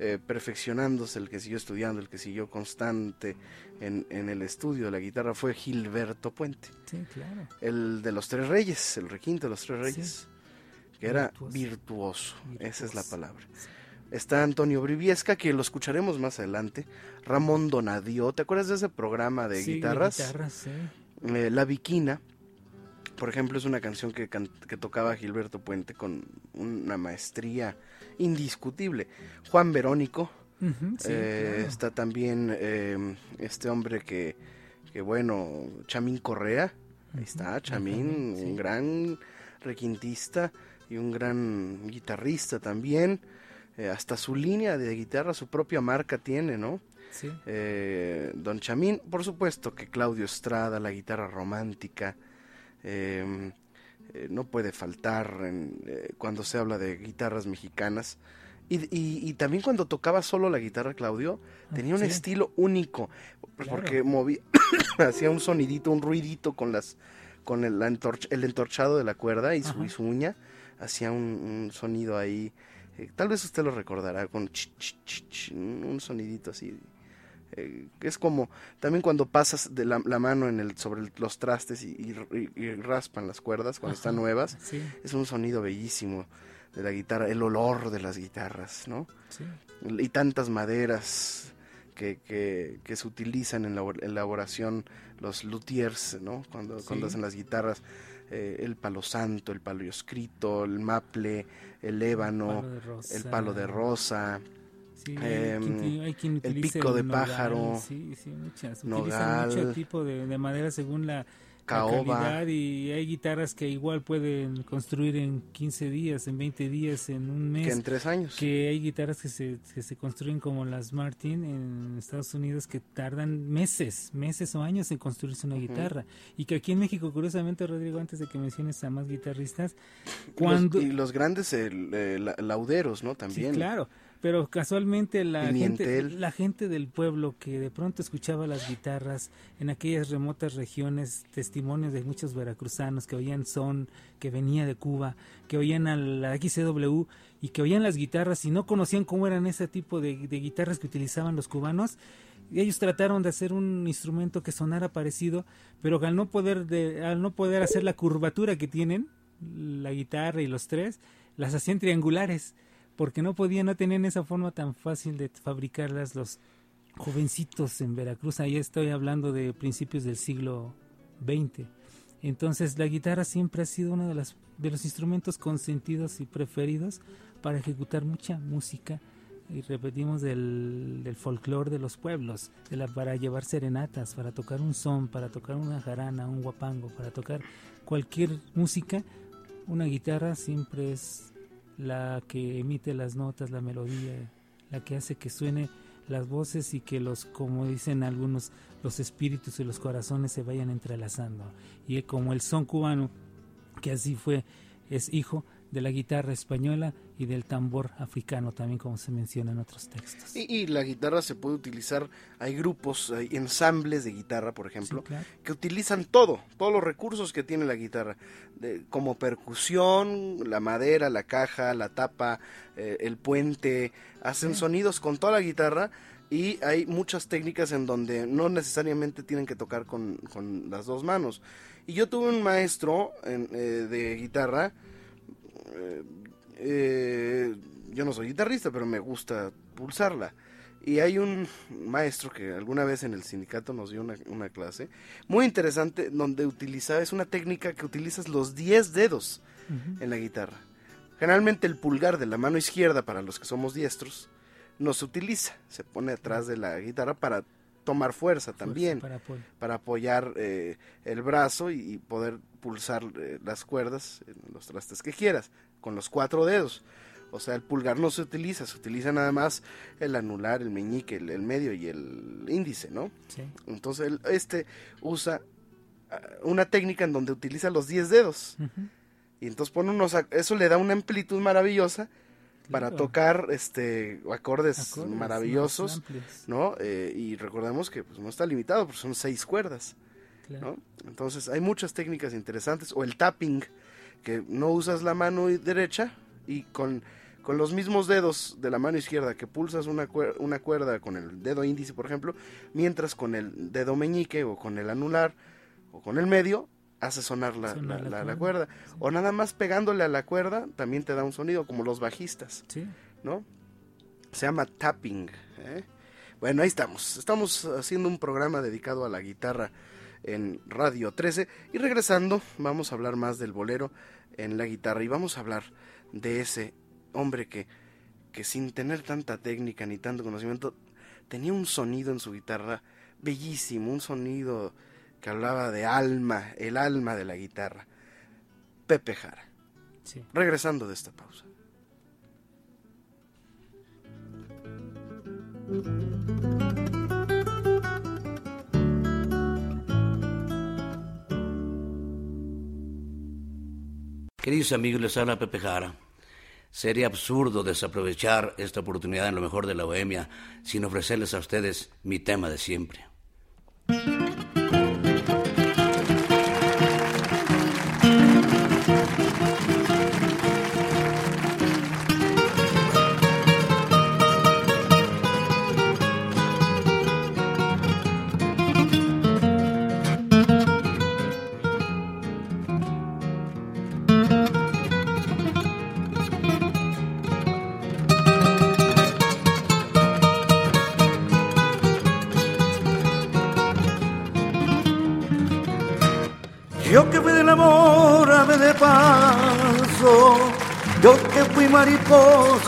eh, perfeccionándose, el que siguió estudiando, el que siguió constante en, en el estudio de la guitarra fue Gilberto Puente, Sí, claro. el de los Tres Reyes, el requinto de los Tres Reyes, que era Virtuoso. virtuoso, esa es la palabra. Está Antonio Briviesca, que lo escucharemos más adelante. Ramón Donadio, ¿te acuerdas de ese programa de Sí, guitarras? guitarras, sí. Eh, La Viquina, por ejemplo, es una canción que, can- que tocaba Gilberto Puente con una maestría indiscutible. Juan Verónico, sí, eh, claro. está también eh, este hombre que, que, bueno, Chamín Correa, ahí está, Chamín, un gran requintista y un gran guitarrista también. Eh, hasta su línea de guitarra, su propia marca tiene, ¿no? Sí. eh, Don Chamín, por supuesto que Claudio Estrada, la guitarra romántica, eh, eh, no puede faltar en, eh, cuando se habla de guitarras mexicanas. Y, y- y también cuando tocaba solo la guitarra Claudio, tenía un Ah, sí. estilo único, Claro. porque movía, hacía un sonidito, un ruidito con las con el, entorch- el entorchado de la cuerda y su, Ajá. y su uña, hacía un, un sonido ahí, eh, tal vez usted lo recordará, con ch, ch, ch, ch, un sonidito así, eh, que es como también cuando pasas de la, la mano en el sobre el- los trastes y, y- y raspan las cuerdas cuando están nuevas Sí, es un sonido bellísimo de la guitarra el olor de las guitarras no sí. y tantas maderas que, que, que se utilizan en la elabor- elaboración los luthiers no cuando, hacen las guitarras eh, el palo santo el palo escrito el maple el ébano Palo el palo de rosa Sí, hay quien- hay quien el pico de nogal, pájaro, Sí, sí, muchas. nogal. Utilizan mucho tipo de, de madera según la, caoba. calidad y hay guitarras que igual pueden construir en 15 días, en 20 días, en un mes. Que en tres años. Que hay guitarras que se, que se construyen como las Martin en Estados Unidos que tardan meses, meses o años en construirse una guitarra. Y que aquí en México, curiosamente, Rodrigo, antes de que menciones a más guitarristas, cuando... Los- y los grandes eh, la- lauderos, ¿no? También. Sí, claro. Pero casualmente la gente, la gente del pueblo que de pronto escuchaba las guitarras en aquellas remotas regiones, testimonios de muchos veracruzanos que oían son, que venía de Cuba, que oían a la XCW y que oían las guitarras y no conocían cómo eran ese tipo de, de guitarras que utilizaban los cubanos. Y ellos trataron de hacer un instrumento que sonara parecido, pero al no poder de, al no poder hacer la curvatura que tienen la guitarra y los tres, las hacían triangulares porque no podían, no tenían esa forma tan fácil de fabricarlas los jovencitos en Veracruz. Ahí estoy hablando de principios del siglo XX. Entonces la guitarra siempre ha sido uno de, las, los instrumentos consentidos y preferidos para ejecutar mucha música y repetimos del, folclore de los pueblos, para llevar serenatas, para tocar un son, para tocar una jarana, un guapango, para tocar cualquier música, una guitarra siempre es la que emite las notas, la melodía, la que hace que suene las voces y que los, como dicen algunos, los espíritus y los corazones se vayan entrelazando. Y como el son cubano, que así fue, es hijo de la guitarra española y del tambor africano también como se menciona en otros textos. Y, y la guitarra se puede utilizar, hay grupos, hay ensambles de guitarra, por ejemplo, Sí, claro. que utilizan todo, todos los recursos que tiene la guitarra, de- como percusión, la madera, la caja, la tapa, eh, el puente, hacen sonidos con toda la guitarra y hay muchas técnicas en donde no necesariamente tienen que tocar con, con las dos manos. Y yo tuve un maestro en- eh, de guitarra, eh, eh, yo no soy guitarrista, pero me gusta pulsarla. Y hay un maestro que alguna vez en el sindicato nos dio una, una clase muy interesante donde utilizaba, es una técnica que utilizas los 10 dedos en la guitarra. Generalmente el pulgar de la mano izquierda, para los que somos diestros, no se utiliza. Se pone atrás de la guitarra para tomar fuerza también, Para apoyar eh, el brazo y, y poder pulsar eh, las cuerdas en los trastes que quieras, con los cuatro dedos. O sea, el pulgar no se utiliza, se utiliza nada más el anular, el meñique, el, el medio y el índice, ¿no? Sí. Entonces, el- este usa ah, una técnica en donde utiliza los 10 dedos. Y entonces pone unos, eso le da una amplitud maravillosa para tocar este acordes, Acordes maravillosos, ¿no? Eh, y recordemos que pues, no está limitado, porque son seis cuerdas, claro. ¿no? Entonces hay muchas técnicas interesantes, o el tapping, que no usas la mano derecha y con, con los mismos dedos de la mano izquierda que pulsas una, cuer- una cuerda con el dedo índice, por ejemplo, mientras con el dedo meñique o con el anular o con el medio hace sonar la, Sonar la- la la- la cuerda, cuerda. sí. O nada más pegándole a la cuerda también te da un sonido, como los bajistas. Sí. ¿no? Se llama tapping. ¿eh? Bueno, ahí estamos. Estamos haciendo un programa dedicado a la guitarra en Radio 13 y regresando vamos a hablar más del bolero en la guitarra y vamos a hablar de ese hombre que, que sin tener tanta técnica ni tanto conocimiento tenía un sonido en su guitarra bellísimo, un sonido que hablaba de alma, el alma de la guitarra. Pepe Jara. Sí. Regresando de esta pausa. Queridos amigos, les habla Pepe Jara. Sería absurdo desaprovechar esta oportunidad en lo mejor de la bohemia sin ofrecerles a ustedes mi tema de siempre.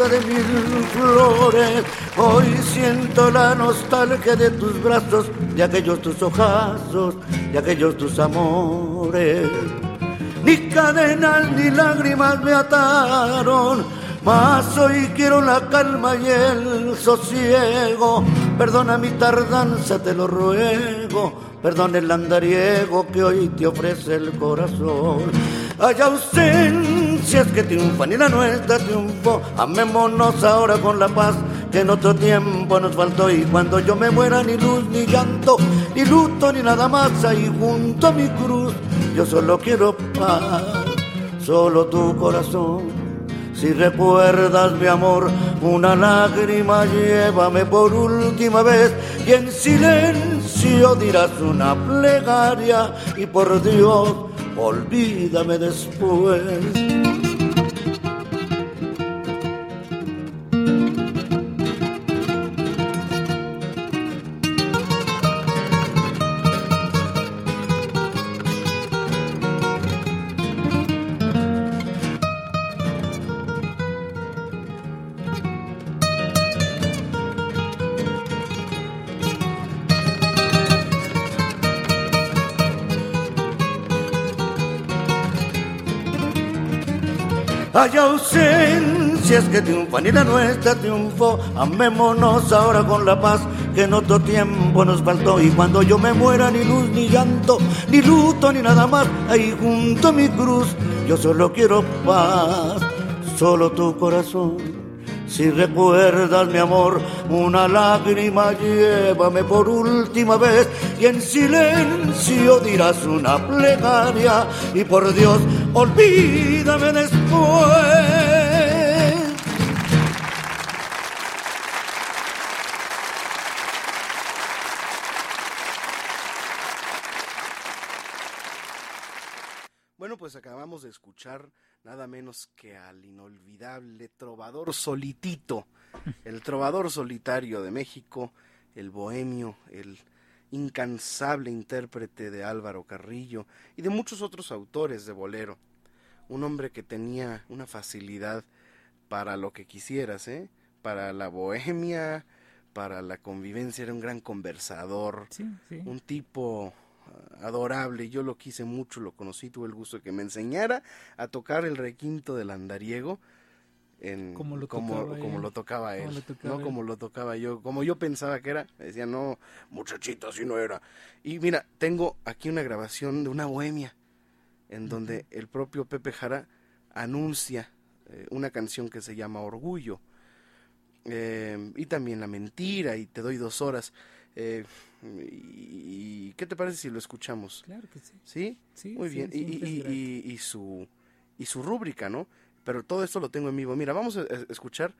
De mil flores, hoy siento la nostalgia de tus brazos, de aquellos tus ojazos, de aquellos tus amores. Ni cadenas ni lágrimas me ataron, mas hoy quiero la calma y el sosiego. Perdona mi tardanza, te lo ruego. Perdona el andariego que hoy te ofrece el corazón. Hay ausencias que triunfan y la nuestra triunfó. Amémonos ahora con la paz que en otro tiempo nos faltó. Y cuando yo me muera, ni luz, ni llanto, ni luto, ni nada más. Ahí junto a mi cruz, yo solo quiero paz, solo tu corazón. Si recuerdas mi amor, una lágrima llévame por última vez y en silencio dirás una plegaria y por Dios, olvídame después. Hay ausencias que triunfan y la nuestra triunfó. Amémonos ahora con la paz que en otro tiempo nos faltó. Y cuando yo me muera, ni luz, ni llanto, ni luto, ni nada más. Ahí junto a mi cruz, yo solo quiero paz, solo tu corazón. Si recuerdas mi amor, una lágrima llévame por última vez y en silencio dirás una plegaria y por Dios olvídame después. Bueno, pues acabamos de escuchar nada menos que al inolvidable trovador solitito, el trovador solitario de México, el bohemio, el incansable intérprete de Álvaro Carrillo y de muchos otros autores de bolero. Un hombre que tenía una facilidad para lo que quisieras, ¿eh? para la bohemia, para la convivencia, era un gran conversador, Sí, sí. un tipo ah, adorable, yo lo quise mucho, lo conocí, tuve el gusto de que me enseñara a tocar el requinto del andariego en, Como lo como, tocaba como él. lo tocaba Como él, lo tocaba no él. como lo tocaba yo, como yo pensaba que era, me decía, no, muchachito, así no era. Y mira, tengo aquí una grabación de una bohemia, en donde el propio Pepe Jara anuncia eh, una canción que se llama Orgullo, eh, y también La Mentira, y Te doy dos horas. Eh, y, y- ¿Qué te parece si lo escuchamos? Claro que sí. ¿Sí? Sí, Muy sí, bien. Y su, y su rúbrica, ¿no? Pero todo esto lo tengo en vivo. Mira, vamos a, escuchar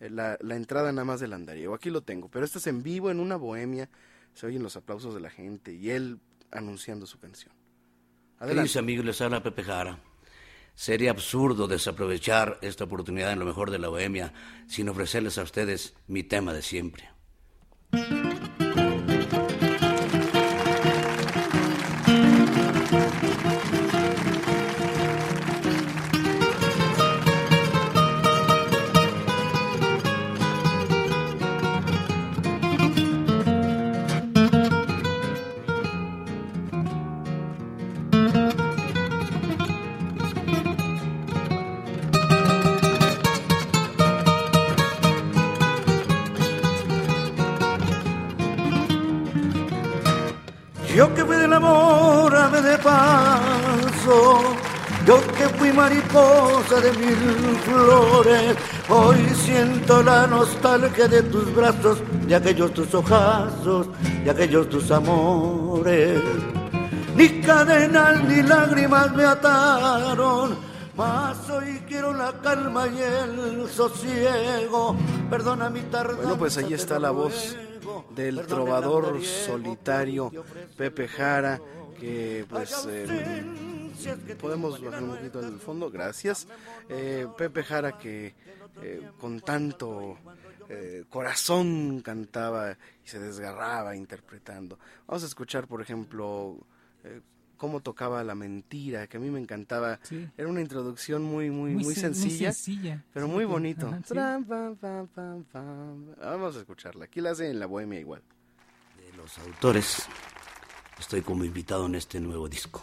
eh, la, la entrada nada más del andariego. Aquí lo tengo. Pero esto es en vivo, en una bohemia. Se oyen los aplausos de la gente y él anunciando su canción. Adelante. amigos, les habla Pepe Jara. Sería absurdo desaprovechar esta oportunidad en lo mejor de la bohemia sin ofrecerles a ustedes mi tema de siempre. Mariposa de mil flores, hoy siento la nostalgia de tus brazos, de aquellos tus ojazos, de aquellos tus amores. Ni cadenas ni lágrimas me ataron, mas hoy quiero la calma y el sosiego. Perdona mi tardanza. Bueno, pues ahí está la voz del trovador solitario Pepe Jara, que pues eh, podemos bajar un poquito en el fondo, gracias. Eh, Pepe Jara que eh, con tanto eh, corazón cantaba y se desgarraba interpretando. Vamos a escuchar, por ejemplo, eh, cómo tocaba la mentira, que a mí me encantaba. Sí. Era una introducción muy, muy, muy, sen- sencilla, sencilla. pero Sí, muy bonito. ajá, sí. Vamos a escucharla. Aquí la hacen en la bohemia igual. De los autores, estoy como invitado en este nuevo disco.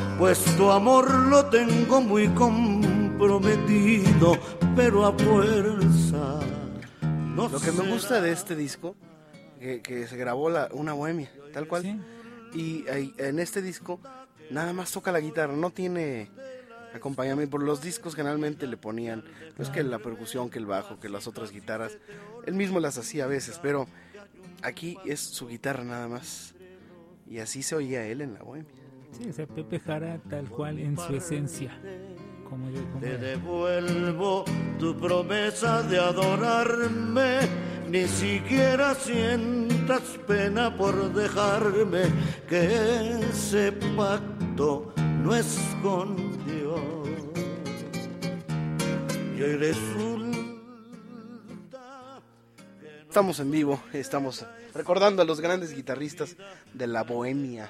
pues tu amor lo tengo muy comprometido, pero a fuerza. No Lo que me gusta de este disco, que, que se grabó la, una bohemia, tal cual. Sí. Y en este disco nada más toca la guitarra, no tiene acompañamiento. Por los discos generalmente le ponían, pues que la percusión, que el bajo, que las otras guitarras. Él mismo las hacía a veces, pero aquí es su guitarra nada más. Y así se oía él en la bohemia. Sí, o sea, Pepe Jara tal cual en su esencia. Como, de- como Te era. devuelvo tu promesa de adorarme, ni siquiera sientas pena por dejarme, que ese pacto no es con Dios. Y hoy resulta Estamos en vivo, estamos recordando a los grandes guitarristas de la bohemia.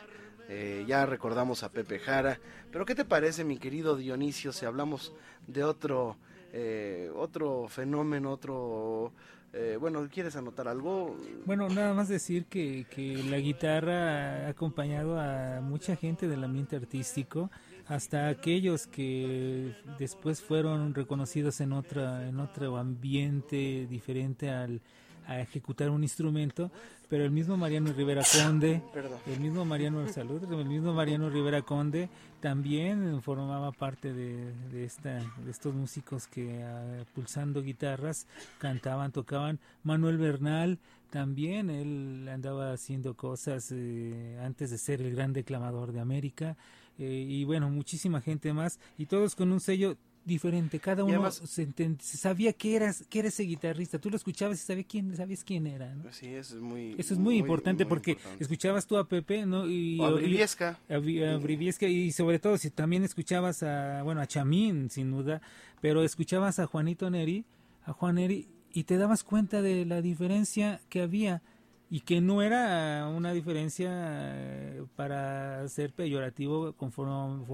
Eh, ya recordamos a Pepe Jara, pero ¿qué te parece, mi querido Dionisio, si hablamos de otro, eh, otro fenómeno, otro, eh, bueno, ¿quieres anotar algo? Bueno, nada más decir que, que la guitarra ha acompañado a mucha gente del ambiente artístico, hasta aquellos que después fueron reconocidos en otra en otro ambiente diferente al a ejecutar un instrumento, pero el mismo Mariano Rivera Conde, Perdón. el mismo Mariano Salud, el mismo Mariano Rivera Conde también formaba parte de, de esta de estos músicos que ah, pulsando guitarras cantaban, tocaban. Manuel Bernal también él andaba haciendo cosas eh, antes de ser el gran declamador de América eh, y bueno muchísima gente más y todos con un sello diferente cada uno además- se sabía que eras que era ese guitarrista tú lo escuchabas y sabías quién sabías quién era ¿no? Sí, eso es muy... Eso es muy, importante muy porque importante. escuchabas tú a Pepe, ¿no? Y, O a y- Briviesca. a Vi- a Briviesca, y sobre todo si también escuchabas a, bueno, a Chamín, sin duda, pero escuchabas a Juanito Neri, a Juan Neri, y te dabas cuenta de la diferencia que había y que no era una diferencia eh, para ser peyorativo conforme,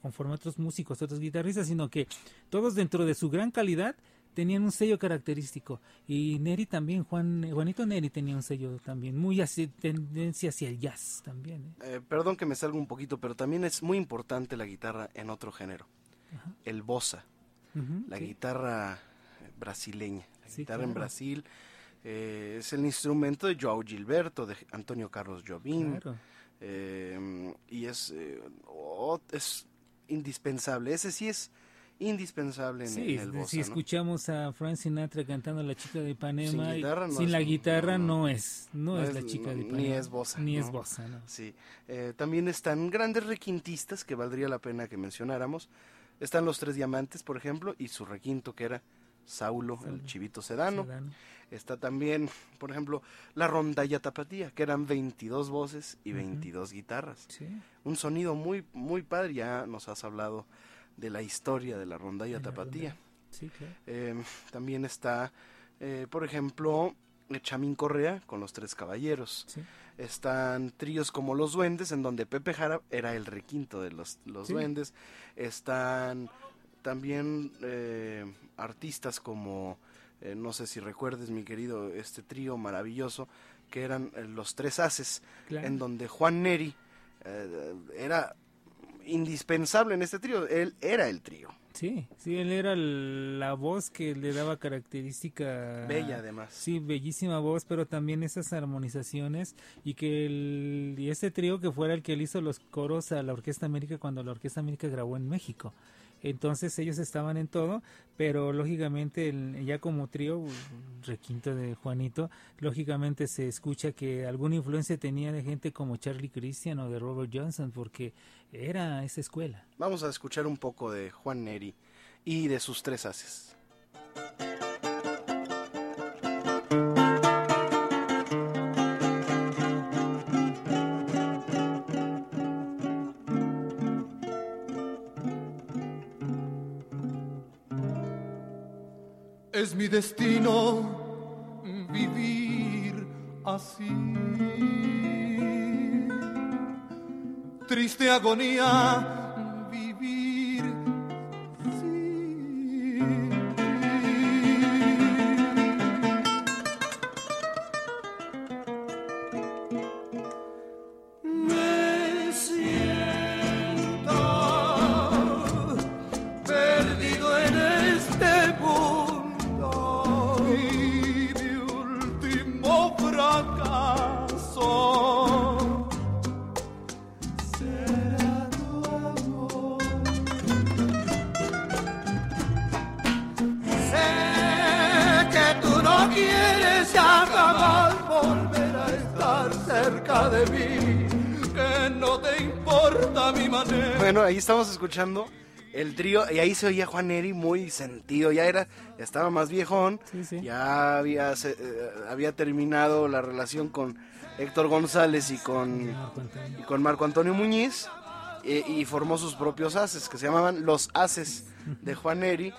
conforme a otros músicos, otros guitarristas, sino que todos dentro de su gran calidad tenían un sello característico y Neri también Juan Juanito Neri tenía un sello también muy así tendencia hacia el jazz también ¿eh? Eh, perdón que me salga un poquito, pero también es muy importante la guitarra en otro género. El bossa, la sí. guitarra brasileña. La Sí, guitarra en. Brasil eh, es el instrumento de Joao Gilberto, de Antonio Carlos Jobim. Claro. eh, y es, eh, es indispensable. Ese sí es indispensable en, Sí, en el bossa, si ¿no? escuchamos a Frank Sinatra cantando La chica de Ipanema, Sin y- guitarra no sin es- la guitarra no, es, no, es, la chica de ni Ipanema. es bossa, Ni es bossa. Sí, eh, también están grandes requintistas que valdría la pena que mencionáramos. Están los tres diamantes, por ejemplo, y su requinto que era Saulo, el chivito sedano. Sedano. Está también, por ejemplo, la rondalla tapatía, que eran 22 voces y 22 guitarras. Sí, Un sonido muy, muy padre. Ya nos has hablado de la historia de la rondalla de la tapatía. rondalla. sí, claro. Eh, también está, eh, por ejemplo, Chamín Correa con los tres caballeros. Sí. Están tríos como Los Duendes, en donde Pepe Jara era el requinto de los, los Sí. Duendes. Están también eh, artistas como, eh, no sé si recuerdes, mi querido, este trío maravilloso, que eran eh, Los Tres Haces, Claro. en donde Juan Neri eh, era indispensable en este trío. Él era el trío. Sí, sí, él era el- la voz que le daba característica Bella, además. Sí, bellísima voz, pero también esas armonizaciones y que el, y ese trío que fuera el que le hizo los coros a la Orquesta América cuando la Orquesta América grabó en México. entonces ellos estaban en todo, pero lógicamente el, ya como trío, requinto de Juanito, lógicamente se escucha que alguna influencia tenía de gente como Charlie Christian o de Robert Johnson, porque era esa escuela. Vamos a escuchar un poco de Juan Neri y de sus tres haces. Es mi destino vivir así. Triste agonía estamos escuchando el trío y ahí se oía Juan Neri muy sentido, ya era, ya estaba más viejón, Sí, sí. ya había, se- eh, había terminado la relación con Héctor González y con, Marco Antonio. y con Marco Antonio Muñiz eh, y formó sus propios haces que se llamaban Los Haces de Juan Neri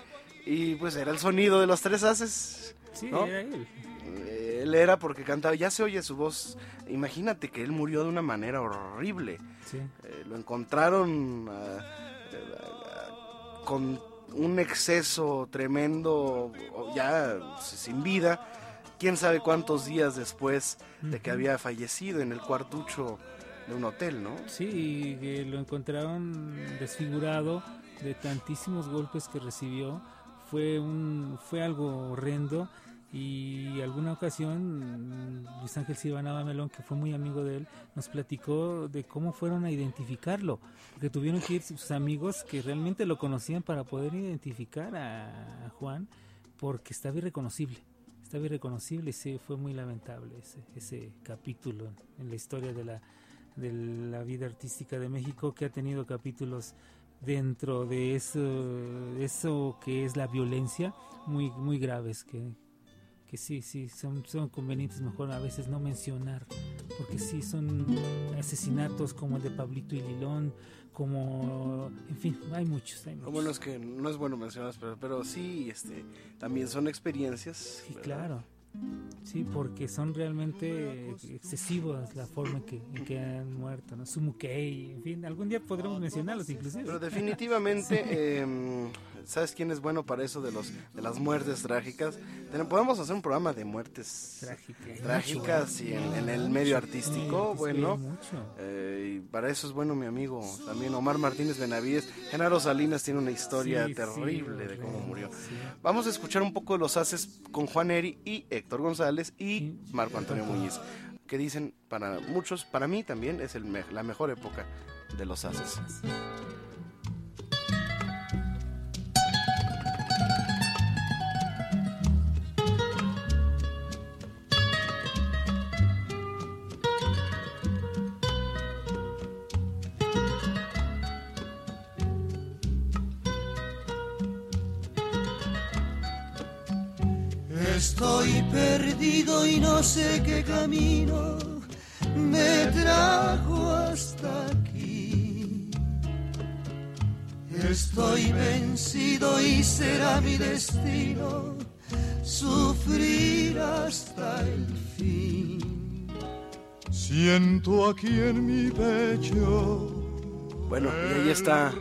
y pues era el sonido de los tres haces. Sí, ¿no? era él. Él era porque cantaba, ya se oye su voz. Imagínate que él murió de una manera horrible. Sí. Eh, lo encontraron ah, ah, con un exceso tremendo, ya sin vida. Quién sabe cuántos días después de que había fallecido en el cuartucho de un hotel, ¿no? Sí, y lo encontraron desfigurado de tantísimos golpes que recibió. Fue un fue algo horrendo y alguna ocasión Luis Ángel Silva Nava Melón, que fue muy amigo de él, nos platicó de cómo fueron a identificarlo, porque tuvieron que ir sus amigos que realmente lo conocían para poder identificar a, Juan, porque estaba irreconocible. Estaba irreconocible sí, fue muy lamentable ese, ese capítulo en la historia de la, de la vida artística de México que ha tenido capítulos dentro de eso, eso que es la violencia muy muy graves que, que sí, sí, son, son convenientes mejor a veces no mencionar, porque sí son asesinatos como el de Pablito y Lilón, como, en fin, hay muchos, hay muchos. bueno es que no es bueno mencionar, pero, pero sí, este, también son experiencias. Sí, ¿verdad? claro. Sí, porque son realmente excesivas la forma en que, en que han muerto, ¿no? Sumukei, en fin, algún día podremos mencionarlos inclusive. Pero definitivamente, em, ¿sabes quién es bueno para eso de los de las muertes trágicas? Podemos hacer un programa de muertes Trágicas. trágicas y en, en el medio artístico, bueno. eh, y para eso es bueno mi amigo también Omar Martínez Benavides. Genaro Salinas tiene una historia Sí, sí, terrible de cómo murió. sí. Vamos a escuchar un poco de los haces con Juan Eri y Héctor González y. Marco Antonio Muñiz, que dicen para muchos, para mí también es el la mejor época de los haces. Estoy perdido y no sé qué camino me trajo hasta aquí. Estoy vencido y será mi destino sufrir hasta el fin. Siento aquí en mi pecho. Bueno, y ahí está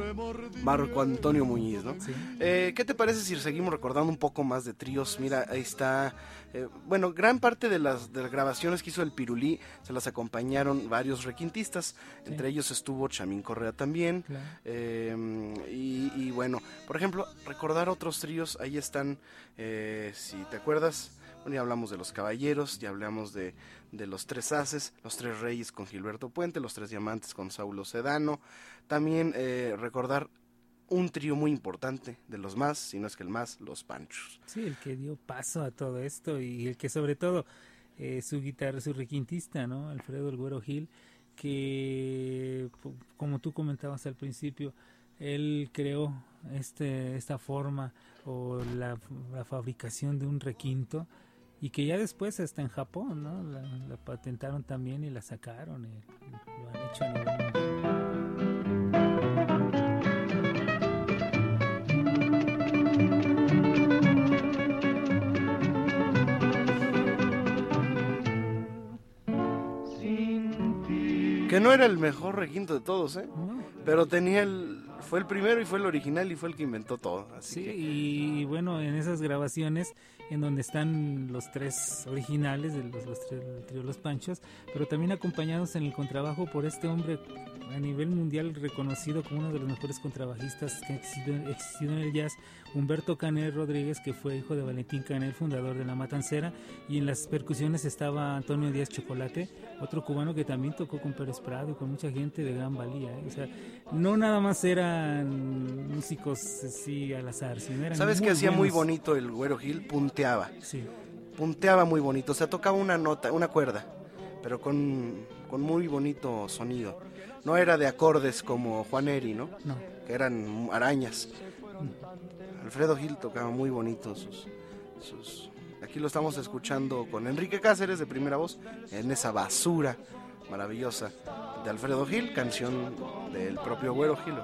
Marco Antonio Muñiz, ¿no? Eh, ¿Qué te parece si seguimos recordando un poco más de tríos? Mira, ahí está. eh, bueno, gran parte de las, de las grabaciones que hizo el Pirulí se las acompañaron varios requintistas. Entre ellos estuvo Chamín Correa también. Claro. Eh, y, y bueno, por ejemplo, recordar otros tríos, ahí están, eh, si te acuerdas, bueno, ya hablamos de los caballeros, ya hablamos de, de los tres haces, los tres reyes con Gilberto Puente, los tres diamantes con Saulo Sedano, también eh, recordar un trío muy importante, de los más, si no es que el más, los Panchos. Sí, el que dio paso a todo esto y el que sobre todo eh, su guitarra, su requintista, ¿no? Alfredo El Güero Gil, que como tú comentabas al principio, él creó este, esta forma o la, fabricación de un requinto y que ya después hasta en Japón, ¿no? La, patentaron también y la sacaron y lo han hecho a nivel Que no era el mejor requinto de todos, ¿eh? Pero tenía el... Fue el primero y fue el original y fue el que inventó todo. sí, y bueno, en esas grabaciones en donde están los tres originales de los, los tres, trío Los Panchos, pero también acompañados en el contrabajo por este hombre a nivel mundial reconocido como uno de los mejores contrabajistas que ha existido, en el jazz, Humberto Canel Rodríguez, que fue hijo de Valentín Canel, fundador de La Matancera, y en las percusiones estaba Antonio Díaz Chocolate, otro cubano que también tocó con Pérez Prado y con mucha gente de gran valía. ¿eh? O sea, no nada más eran músicos así al azar, sino eran ¿Sabes que hacía muy bonito el Güero Gil? Punteaba. Sí. Punteaba muy bonito, o sea, tocaba una nota, una cuerda, pero con, con muy bonito sonido no era de acordes como Juan Eri, ¿no? No. Que eran arañas. Alfredo Gil tocaba muy bonito sus, Aquí lo estamos escuchando con Enrique Cáceres de primera voz en esa basura maravillosa de Alfredo Gil, canción del propio Güero Gil.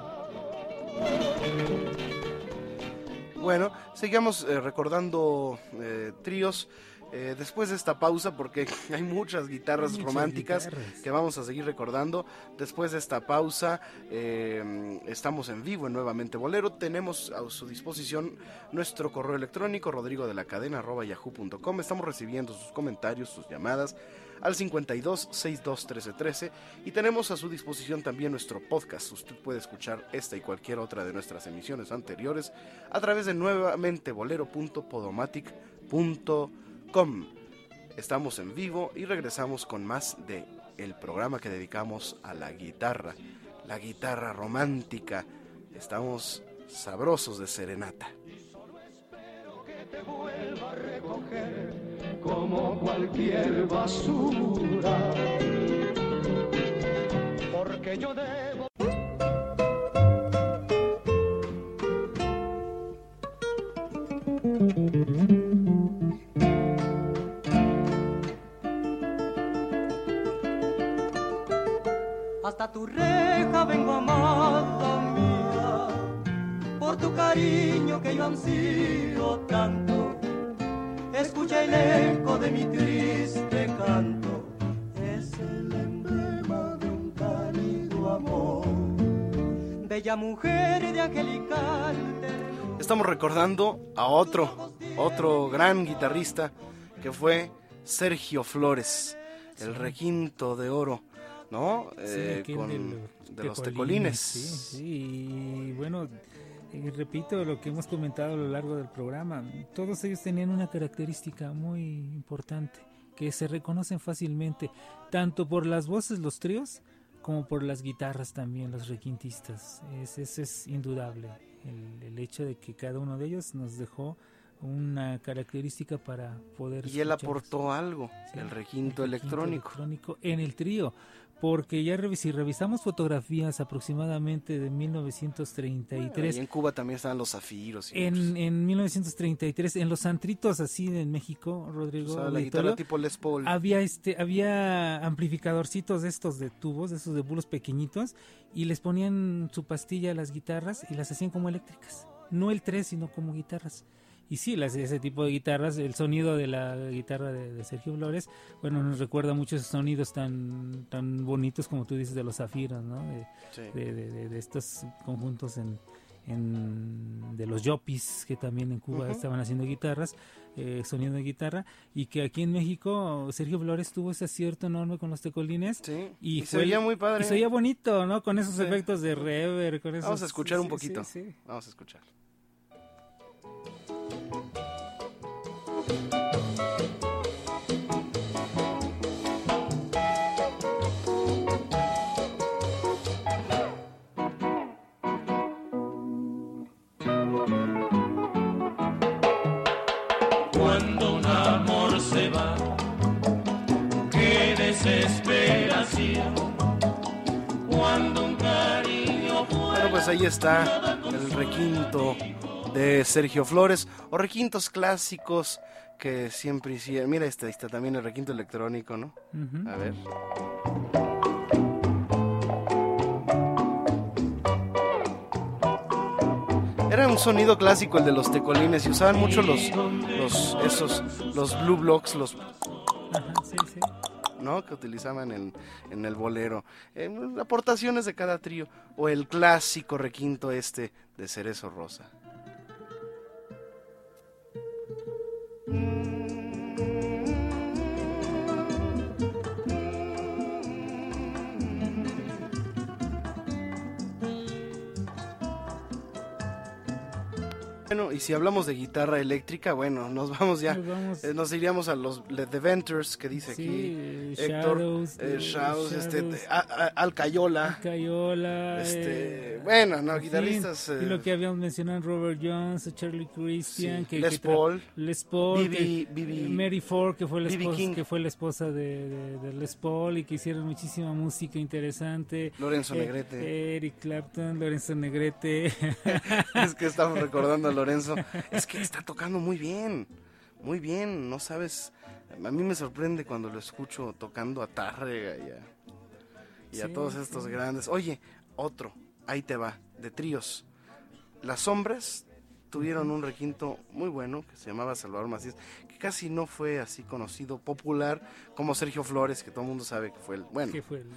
Bueno, seguimos eh, recordando eh, tríos. Eh, después de esta pausa, porque hay muchas guitarras románticas que vamos a seguir recordando, después de esta pausa eh, estamos en vivo en Nuevamente Bolero, tenemos a su disposición nuestro correo electrónico rodrigo de la cadena yahoo.com, estamos recibiendo sus comentarios, sus llamadas al 52 62 13 13 y tenemos a su disposición también nuestro podcast. Usted puede escuchar esta y cualquier otra de nuestras emisiones anteriores a través de nuevamente bolero.podomatic.com Estamos en vivo y regresamos con más de el programa que dedicamos a la guitarra, la guitarra romántica. Estamos sabrosos de serenata. que te vuelva a recoger como cualquier basura. Porque yo debo hasta tu reja vengo amada mía, por tu cariño que yo ansío tanto. Escucha el eco de mi triste canto, es el emblema de un cálido amor. Bella mujer de angelical. Estamos recordando a otro, otro gran guitarrista que fue Sergio Flores, el requinto de oro ¿no? Eh, con, de, los tecolines. Sí, y bueno, eh, repito lo que hemos comentado a lo largo del programa, todos ellos tenían una característica muy importante, que se reconocen fácilmente, tanto por las voces, los tríos, como por las guitarras también, los requintistas. Ese es, es indudable, el, hecho de que cada uno de ellos nos dejó una característica para poder... Y él aportó algo, el requinto electrónico. electrónico en el trío porque ya si revisamos fotografías aproximadamente de 1933. y en Cuba también estaban los zafiros. en, en 1933, en los antritos así en México, Rodrigo. O la guitarra tipo Les Paul. Había, este, había amplificadorcitos de estos de tubos, de estos de bulos pequeñitos, y les ponían su pastilla a las guitarras y las hacían como eléctricas. No el 3, sino como guitarras. Y sí, las, ese tipo de guitarras, el sonido de la guitarra de, Sergio Flores, bueno, nos recuerda muchos sonidos tan tan bonitos como tú dices de los zafiros, ¿no? De, de, estos conjuntos en, en, de los yopis que también en Cuba estaban haciendo guitarras, eh, sonido de guitarra, y que aquí en México Sergio Flores tuvo ese acierto enorme con los tecolines. y, se veía muy padre. Y se veía bonito, ¿no? Con esos efectos de reverb, con esos... Vamos a escuchar un poquito. Vamos a escuchar. Ahí está el requinto de Sergio Flores o requintos clásicos que siempre hicieron. Mira, este, ahí está también el requinto electrónico, ¿no? A ver. Era un sonido clásico el de los tecolines y usaban mucho los, los esos, los blue blocks, los Ajá, sí, sí. ¿No? que utilizaban en, en el bolero. Aportaciones de cada trío. O el clásico requinto este de Cerezo Rosa. Bueno, y si hablamos de guitarra eléctrica, bueno, nos vamos ya. Nos vamos. Eh, nos iríamos a los The Ventures que dice Sí, aquí. Héctor, eh, eh, Shadows, este, Shadows. a- a- Alcayola. Cayola. Este, eh, bueno, no, guitarristas. y lo que habíamos mencionado, Robert Jones, Charlie Christian, Sí, que, Les que Paul, Les Paul, B.B. que- Mary Ford, que fue la esposa, King. que fue la esposa de, de- de Les Paul y que hicieron muchísima música interesante. Lorenzo Negrete. Eric Clapton, Lorenzo Negrete. es que estamos recordando a Lorenzo. Es que está tocando muy bien. Muy bien, no sabes. A mí me sorprende cuando lo escucho tocando a Tárrega y a, y a Sí, todos estos sí. grandes. Oye, otro, ahí te va, de tríos. Las sombras tuvieron un requinto muy bueno que se llamaba Salvador Macías, que casi no fue así conocido, popular, como Sergio Flores, que todo el mundo sabe que fue el, bueno, que fue el-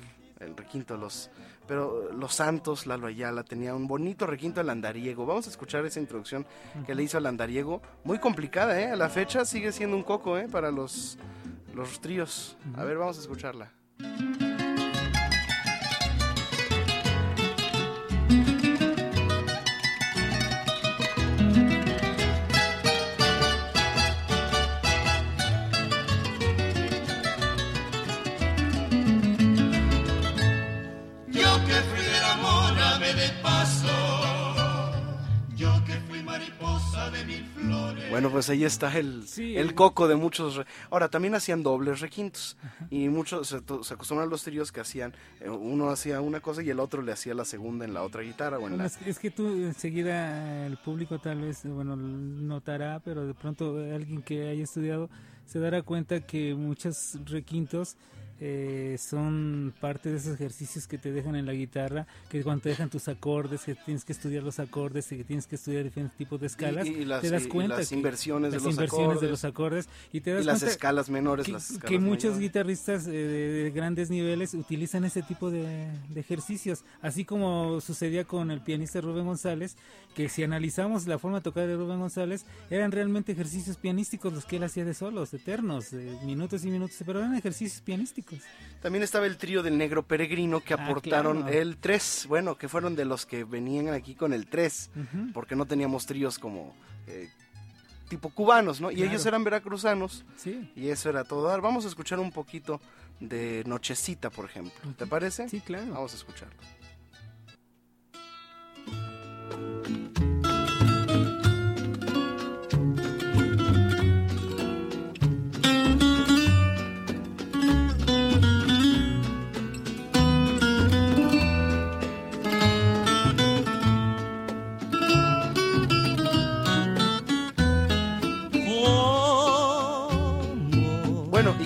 el requinto los pero los Santos Lalo Ayala tenía un bonito requinto al andariego. Vamos a escuchar esa introducción que le hizo al andariego. Muy complicada eh a la fecha sigue siendo un coco eh para los los tríos. A ver vamos a escucharla pues ahí está el Sí, el coco de muchos re- ahora también hacían dobles requintos. Y muchos se, se acostumbran los tríos que hacían eh, uno hacía una cosa y el otro le hacía la segunda en la otra guitarra o en la es, es que tú enseguida el público tal vez bueno notará, pero de pronto alguien que haya estudiado se dará cuenta que muchos requintos eh, son parte de esos ejercicios que te dejan en la guitarra, que cuando te dejan tus acordes, que tienes que estudiar los acordes, que tienes que estudiar diferentes tipos de escalas, y, y las, te das y- y cuenta las que- inversiones de las los inversiones acordes de los acordes y te das y las cuenta escalas menores que, las escalas que muchos mayores. guitarristas eh, de, de grandes niveles utilizan ese tipo de, de ejercicios, así como sucedía con el pianista Rubén González, que si analizamos la forma de tocar de Rubén González, eran realmente ejercicios pianísticos los que él hacía de solos, eternos, de minutos y minutos, pero eran ejercicios pianísticos. También estaba el trío del negro peregrino que Ah, aportaron claro. el 3, bueno, que fueron de los que venían aquí con el 3, Ujú. porque no teníamos tríos como eh, tipo cubanos, ¿no? Y Claro. ellos eran veracruzanos Sí, y eso era todo. Ahora vamos a escuchar un poquito de Nochecita, por ejemplo. ¿Te parece? sí, claro. Vamos a escucharlo.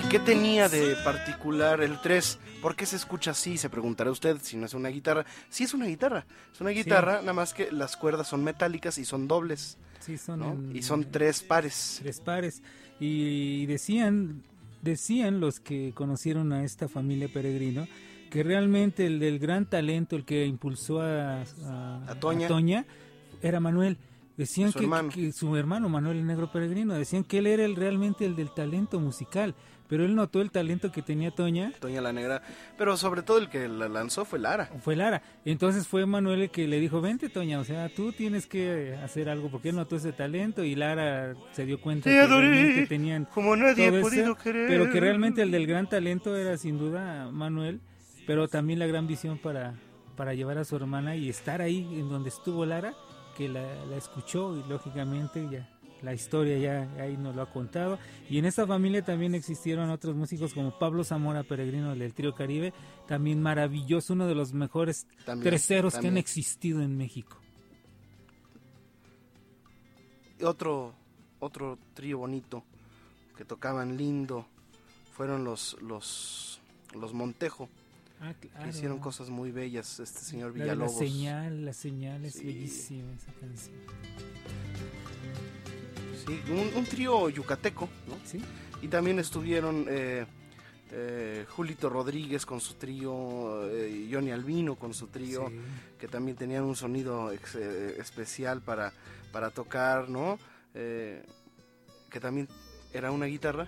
Qué tenía de particular el 3? ¿Por qué se escucha así? Se preguntará usted si no es una guitarra. Sí es una guitarra. Es una guitarra, nada más que las cuerdas son metálicas y son dobles, Sí, son ¿no? Y son tres pares. tres pares y decían decían los que conocieron a esta familia peregrino que realmente el del gran talento el que impulsó a, a, A Toña. Toña era Manuel decían Su que, hermano. que su hermano Manuel el negro peregrino decían que él era el, realmente el del talento musical pero él notó el talento que tenía Toña Toña la Negra. Pero sobre todo el que la lanzó fue Lara. fue Lara. Entonces fue Manuel el que le dijo, vente Toña, o sea, tú tienes que hacer algo porque él notó ese talento y Lara se dio cuenta Te que adoré, realmente tenían como nadie ha podido querer. pero que realmente el del gran talento era sin duda Manuel, pero también la gran visión para, para llevar a su hermana y estar ahí en donde estuvo Lara, que la, la escuchó y lógicamente ya la historia ya ahí nos lo ha contado. Y en esta familia también existieron otros músicos como Pablo Zamora Peregrino del Trío Caribe, también maravilloso, uno de los mejores También, terceros que han existido en México. Y otro, otro trío bonito que tocaban lindo fueron los, los, los Montejo, Ah, que claro. hicieron cosas muy bellas, este señor La de la Villalobos. señal, la señal es Sí. bellísima esa canción. Sí, un, un trío yucateco, ¿no? ¿Sí? Y también estuvieron eh, eh, Julito Rodríguez con su trío, eh, Johnny Albino con su trío, Sí. que también tenían un sonido ex- eh, especial para, para tocar, ¿no? Que también era una guitarra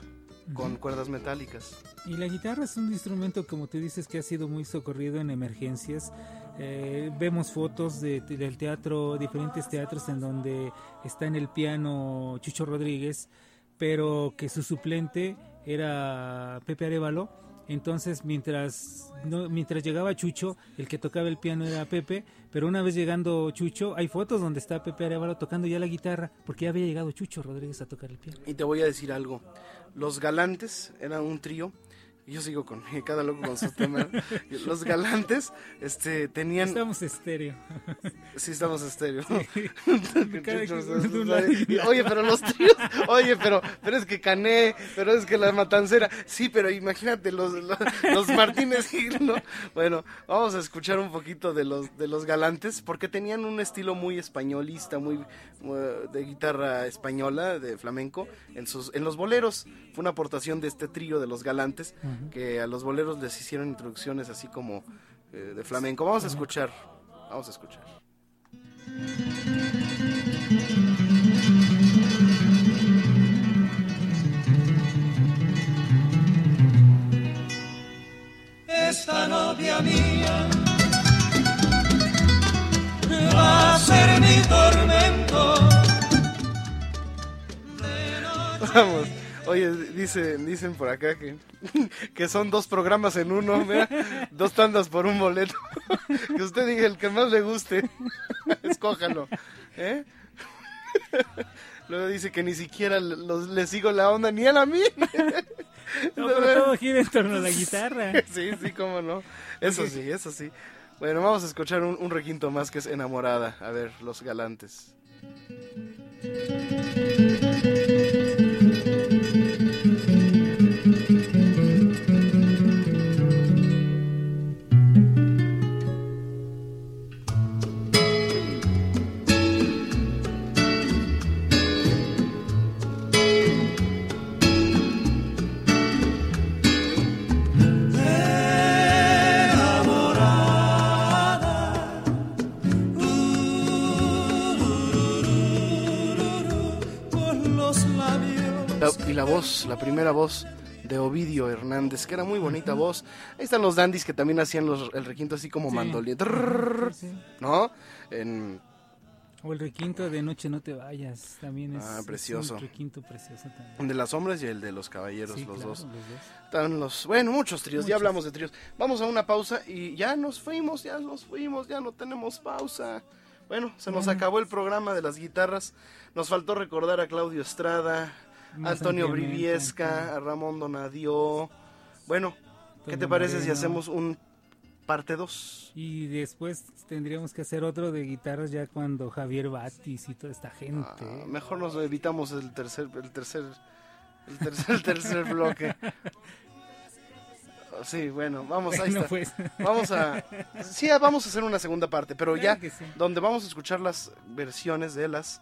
con cuerdas metálicas. Y la guitarra es un instrumento, como tú dices, que ha sido muy socorrido en emergencias. Eh, vemos fotos de- del teatro, diferentes teatros en donde está en el piano Chucho Rodríguez, pero que su suplente era Pepe Arevalo. Entonces, mientras, no, mientras llegaba Chucho, el que tocaba el piano era Pepe, pero una vez llegando Chucho, hay fotos donde está Pepe Arevalo tocando ya la guitarra, porque ya había llegado Chucho Rodríguez a tocar el piano. Y te voy a decir algo. Los Galantes eran un trío. Y Yo sigo con cada loco con su tema. Los Galantes este, tenían... Estamos estéreo. Sí, estamos estéreo. Oye, pero los tríos, oye, pero, pero es que Cané, pero es que la Matancera, sí, pero imagínate los, los, los Martínez Gil, ¿no? Bueno, vamos a escuchar un poquito de los, de los galantes, porque tenían un estilo muy españolista, muy, muy de guitarra española, de flamenco, en sus, en los boleros. Fue una aportación de este trío de los galantes, Que a los boleros les hicieron introducciones así como eh, de flamenco. Vamos a escuchar, vamos a escuchar. esta novia mía va a ser mi tormento. Vamos. Oye, dice, dicen por acá que, que son dos programas en uno, mira, dos tandas por un boleto. Que usted diga el que más le guste, escójalo. ¿eh? Luego dice que ni siquiera los- le sigo la onda ni él a mí. No, pero todo gira en torno a la guitarra. Sí, sí, cómo no. Eso sí, eso sí. Bueno, vamos a escuchar un, un requinto más que es Enamorada. A ver, los galantes. Voz, la primera voz de Ovidio Hernández, que era muy bonita voz. Ahí están los dandies que también hacían los- el requinto así como Sí. sí. ¿No? En, O el requinto de Noche No Te Vayas, también es, Ah, es precioso. un requinto precioso también. el de las sombras y el de los caballeros, Sí, los claro, dos. los dos. Están los, bueno, muchos tríos, ya hablamos de tríos. Vamos a una pausa y ya nos fuimos, ya nos fuimos, ya no tenemos pausa. Bueno, se nos Bueno. acabó el programa de las guitarras. Nos faltó recordar a Claudio Estrada, Antonio Briviesca, a Ramón Donadio. Bueno, ¿qué te parece si hacemos un parte 2? Y después tendríamos que hacer otro de guitarras ya cuando Javier Batis y toda esta gente. Ah, mejor nos evitamos el tercer, el tercer, el tercer, el tercer bloque. Sí, bueno, vamos, ahí Bueno, está. pues. Vamos a, sí, vamos a hacer una segunda parte, pero Claro ya sí. donde vamos a escuchar las versiones de las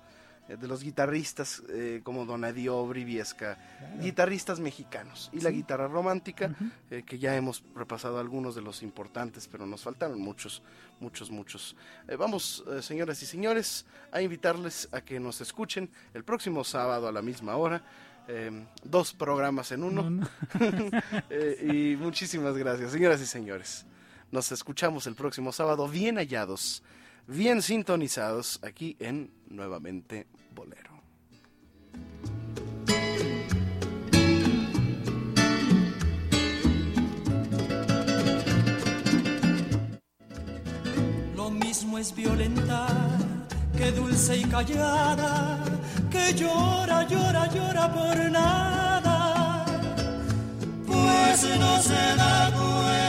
de los guitarristas eh, como Donadio Briviesca, guitarristas mexicanos y la guitarra romántica eh, que ya hemos repasado algunos de los importantes, pero nos faltaron muchos, muchos, muchos. Eh, vamos, eh, señoras y señores, a invitarles a que nos escuchen el próximo sábado a la misma hora. eh, dos programas en uno. No, no. Eh, y muchísimas gracias, señoras y señores. Nos escuchamos el próximo sábado, bien hallados, bien sintonizados, aquí en Nuevamente Bolero. Lo mismo es violentar que dulce y callada, que llora, llora, llora por nada, pues no se da cuenta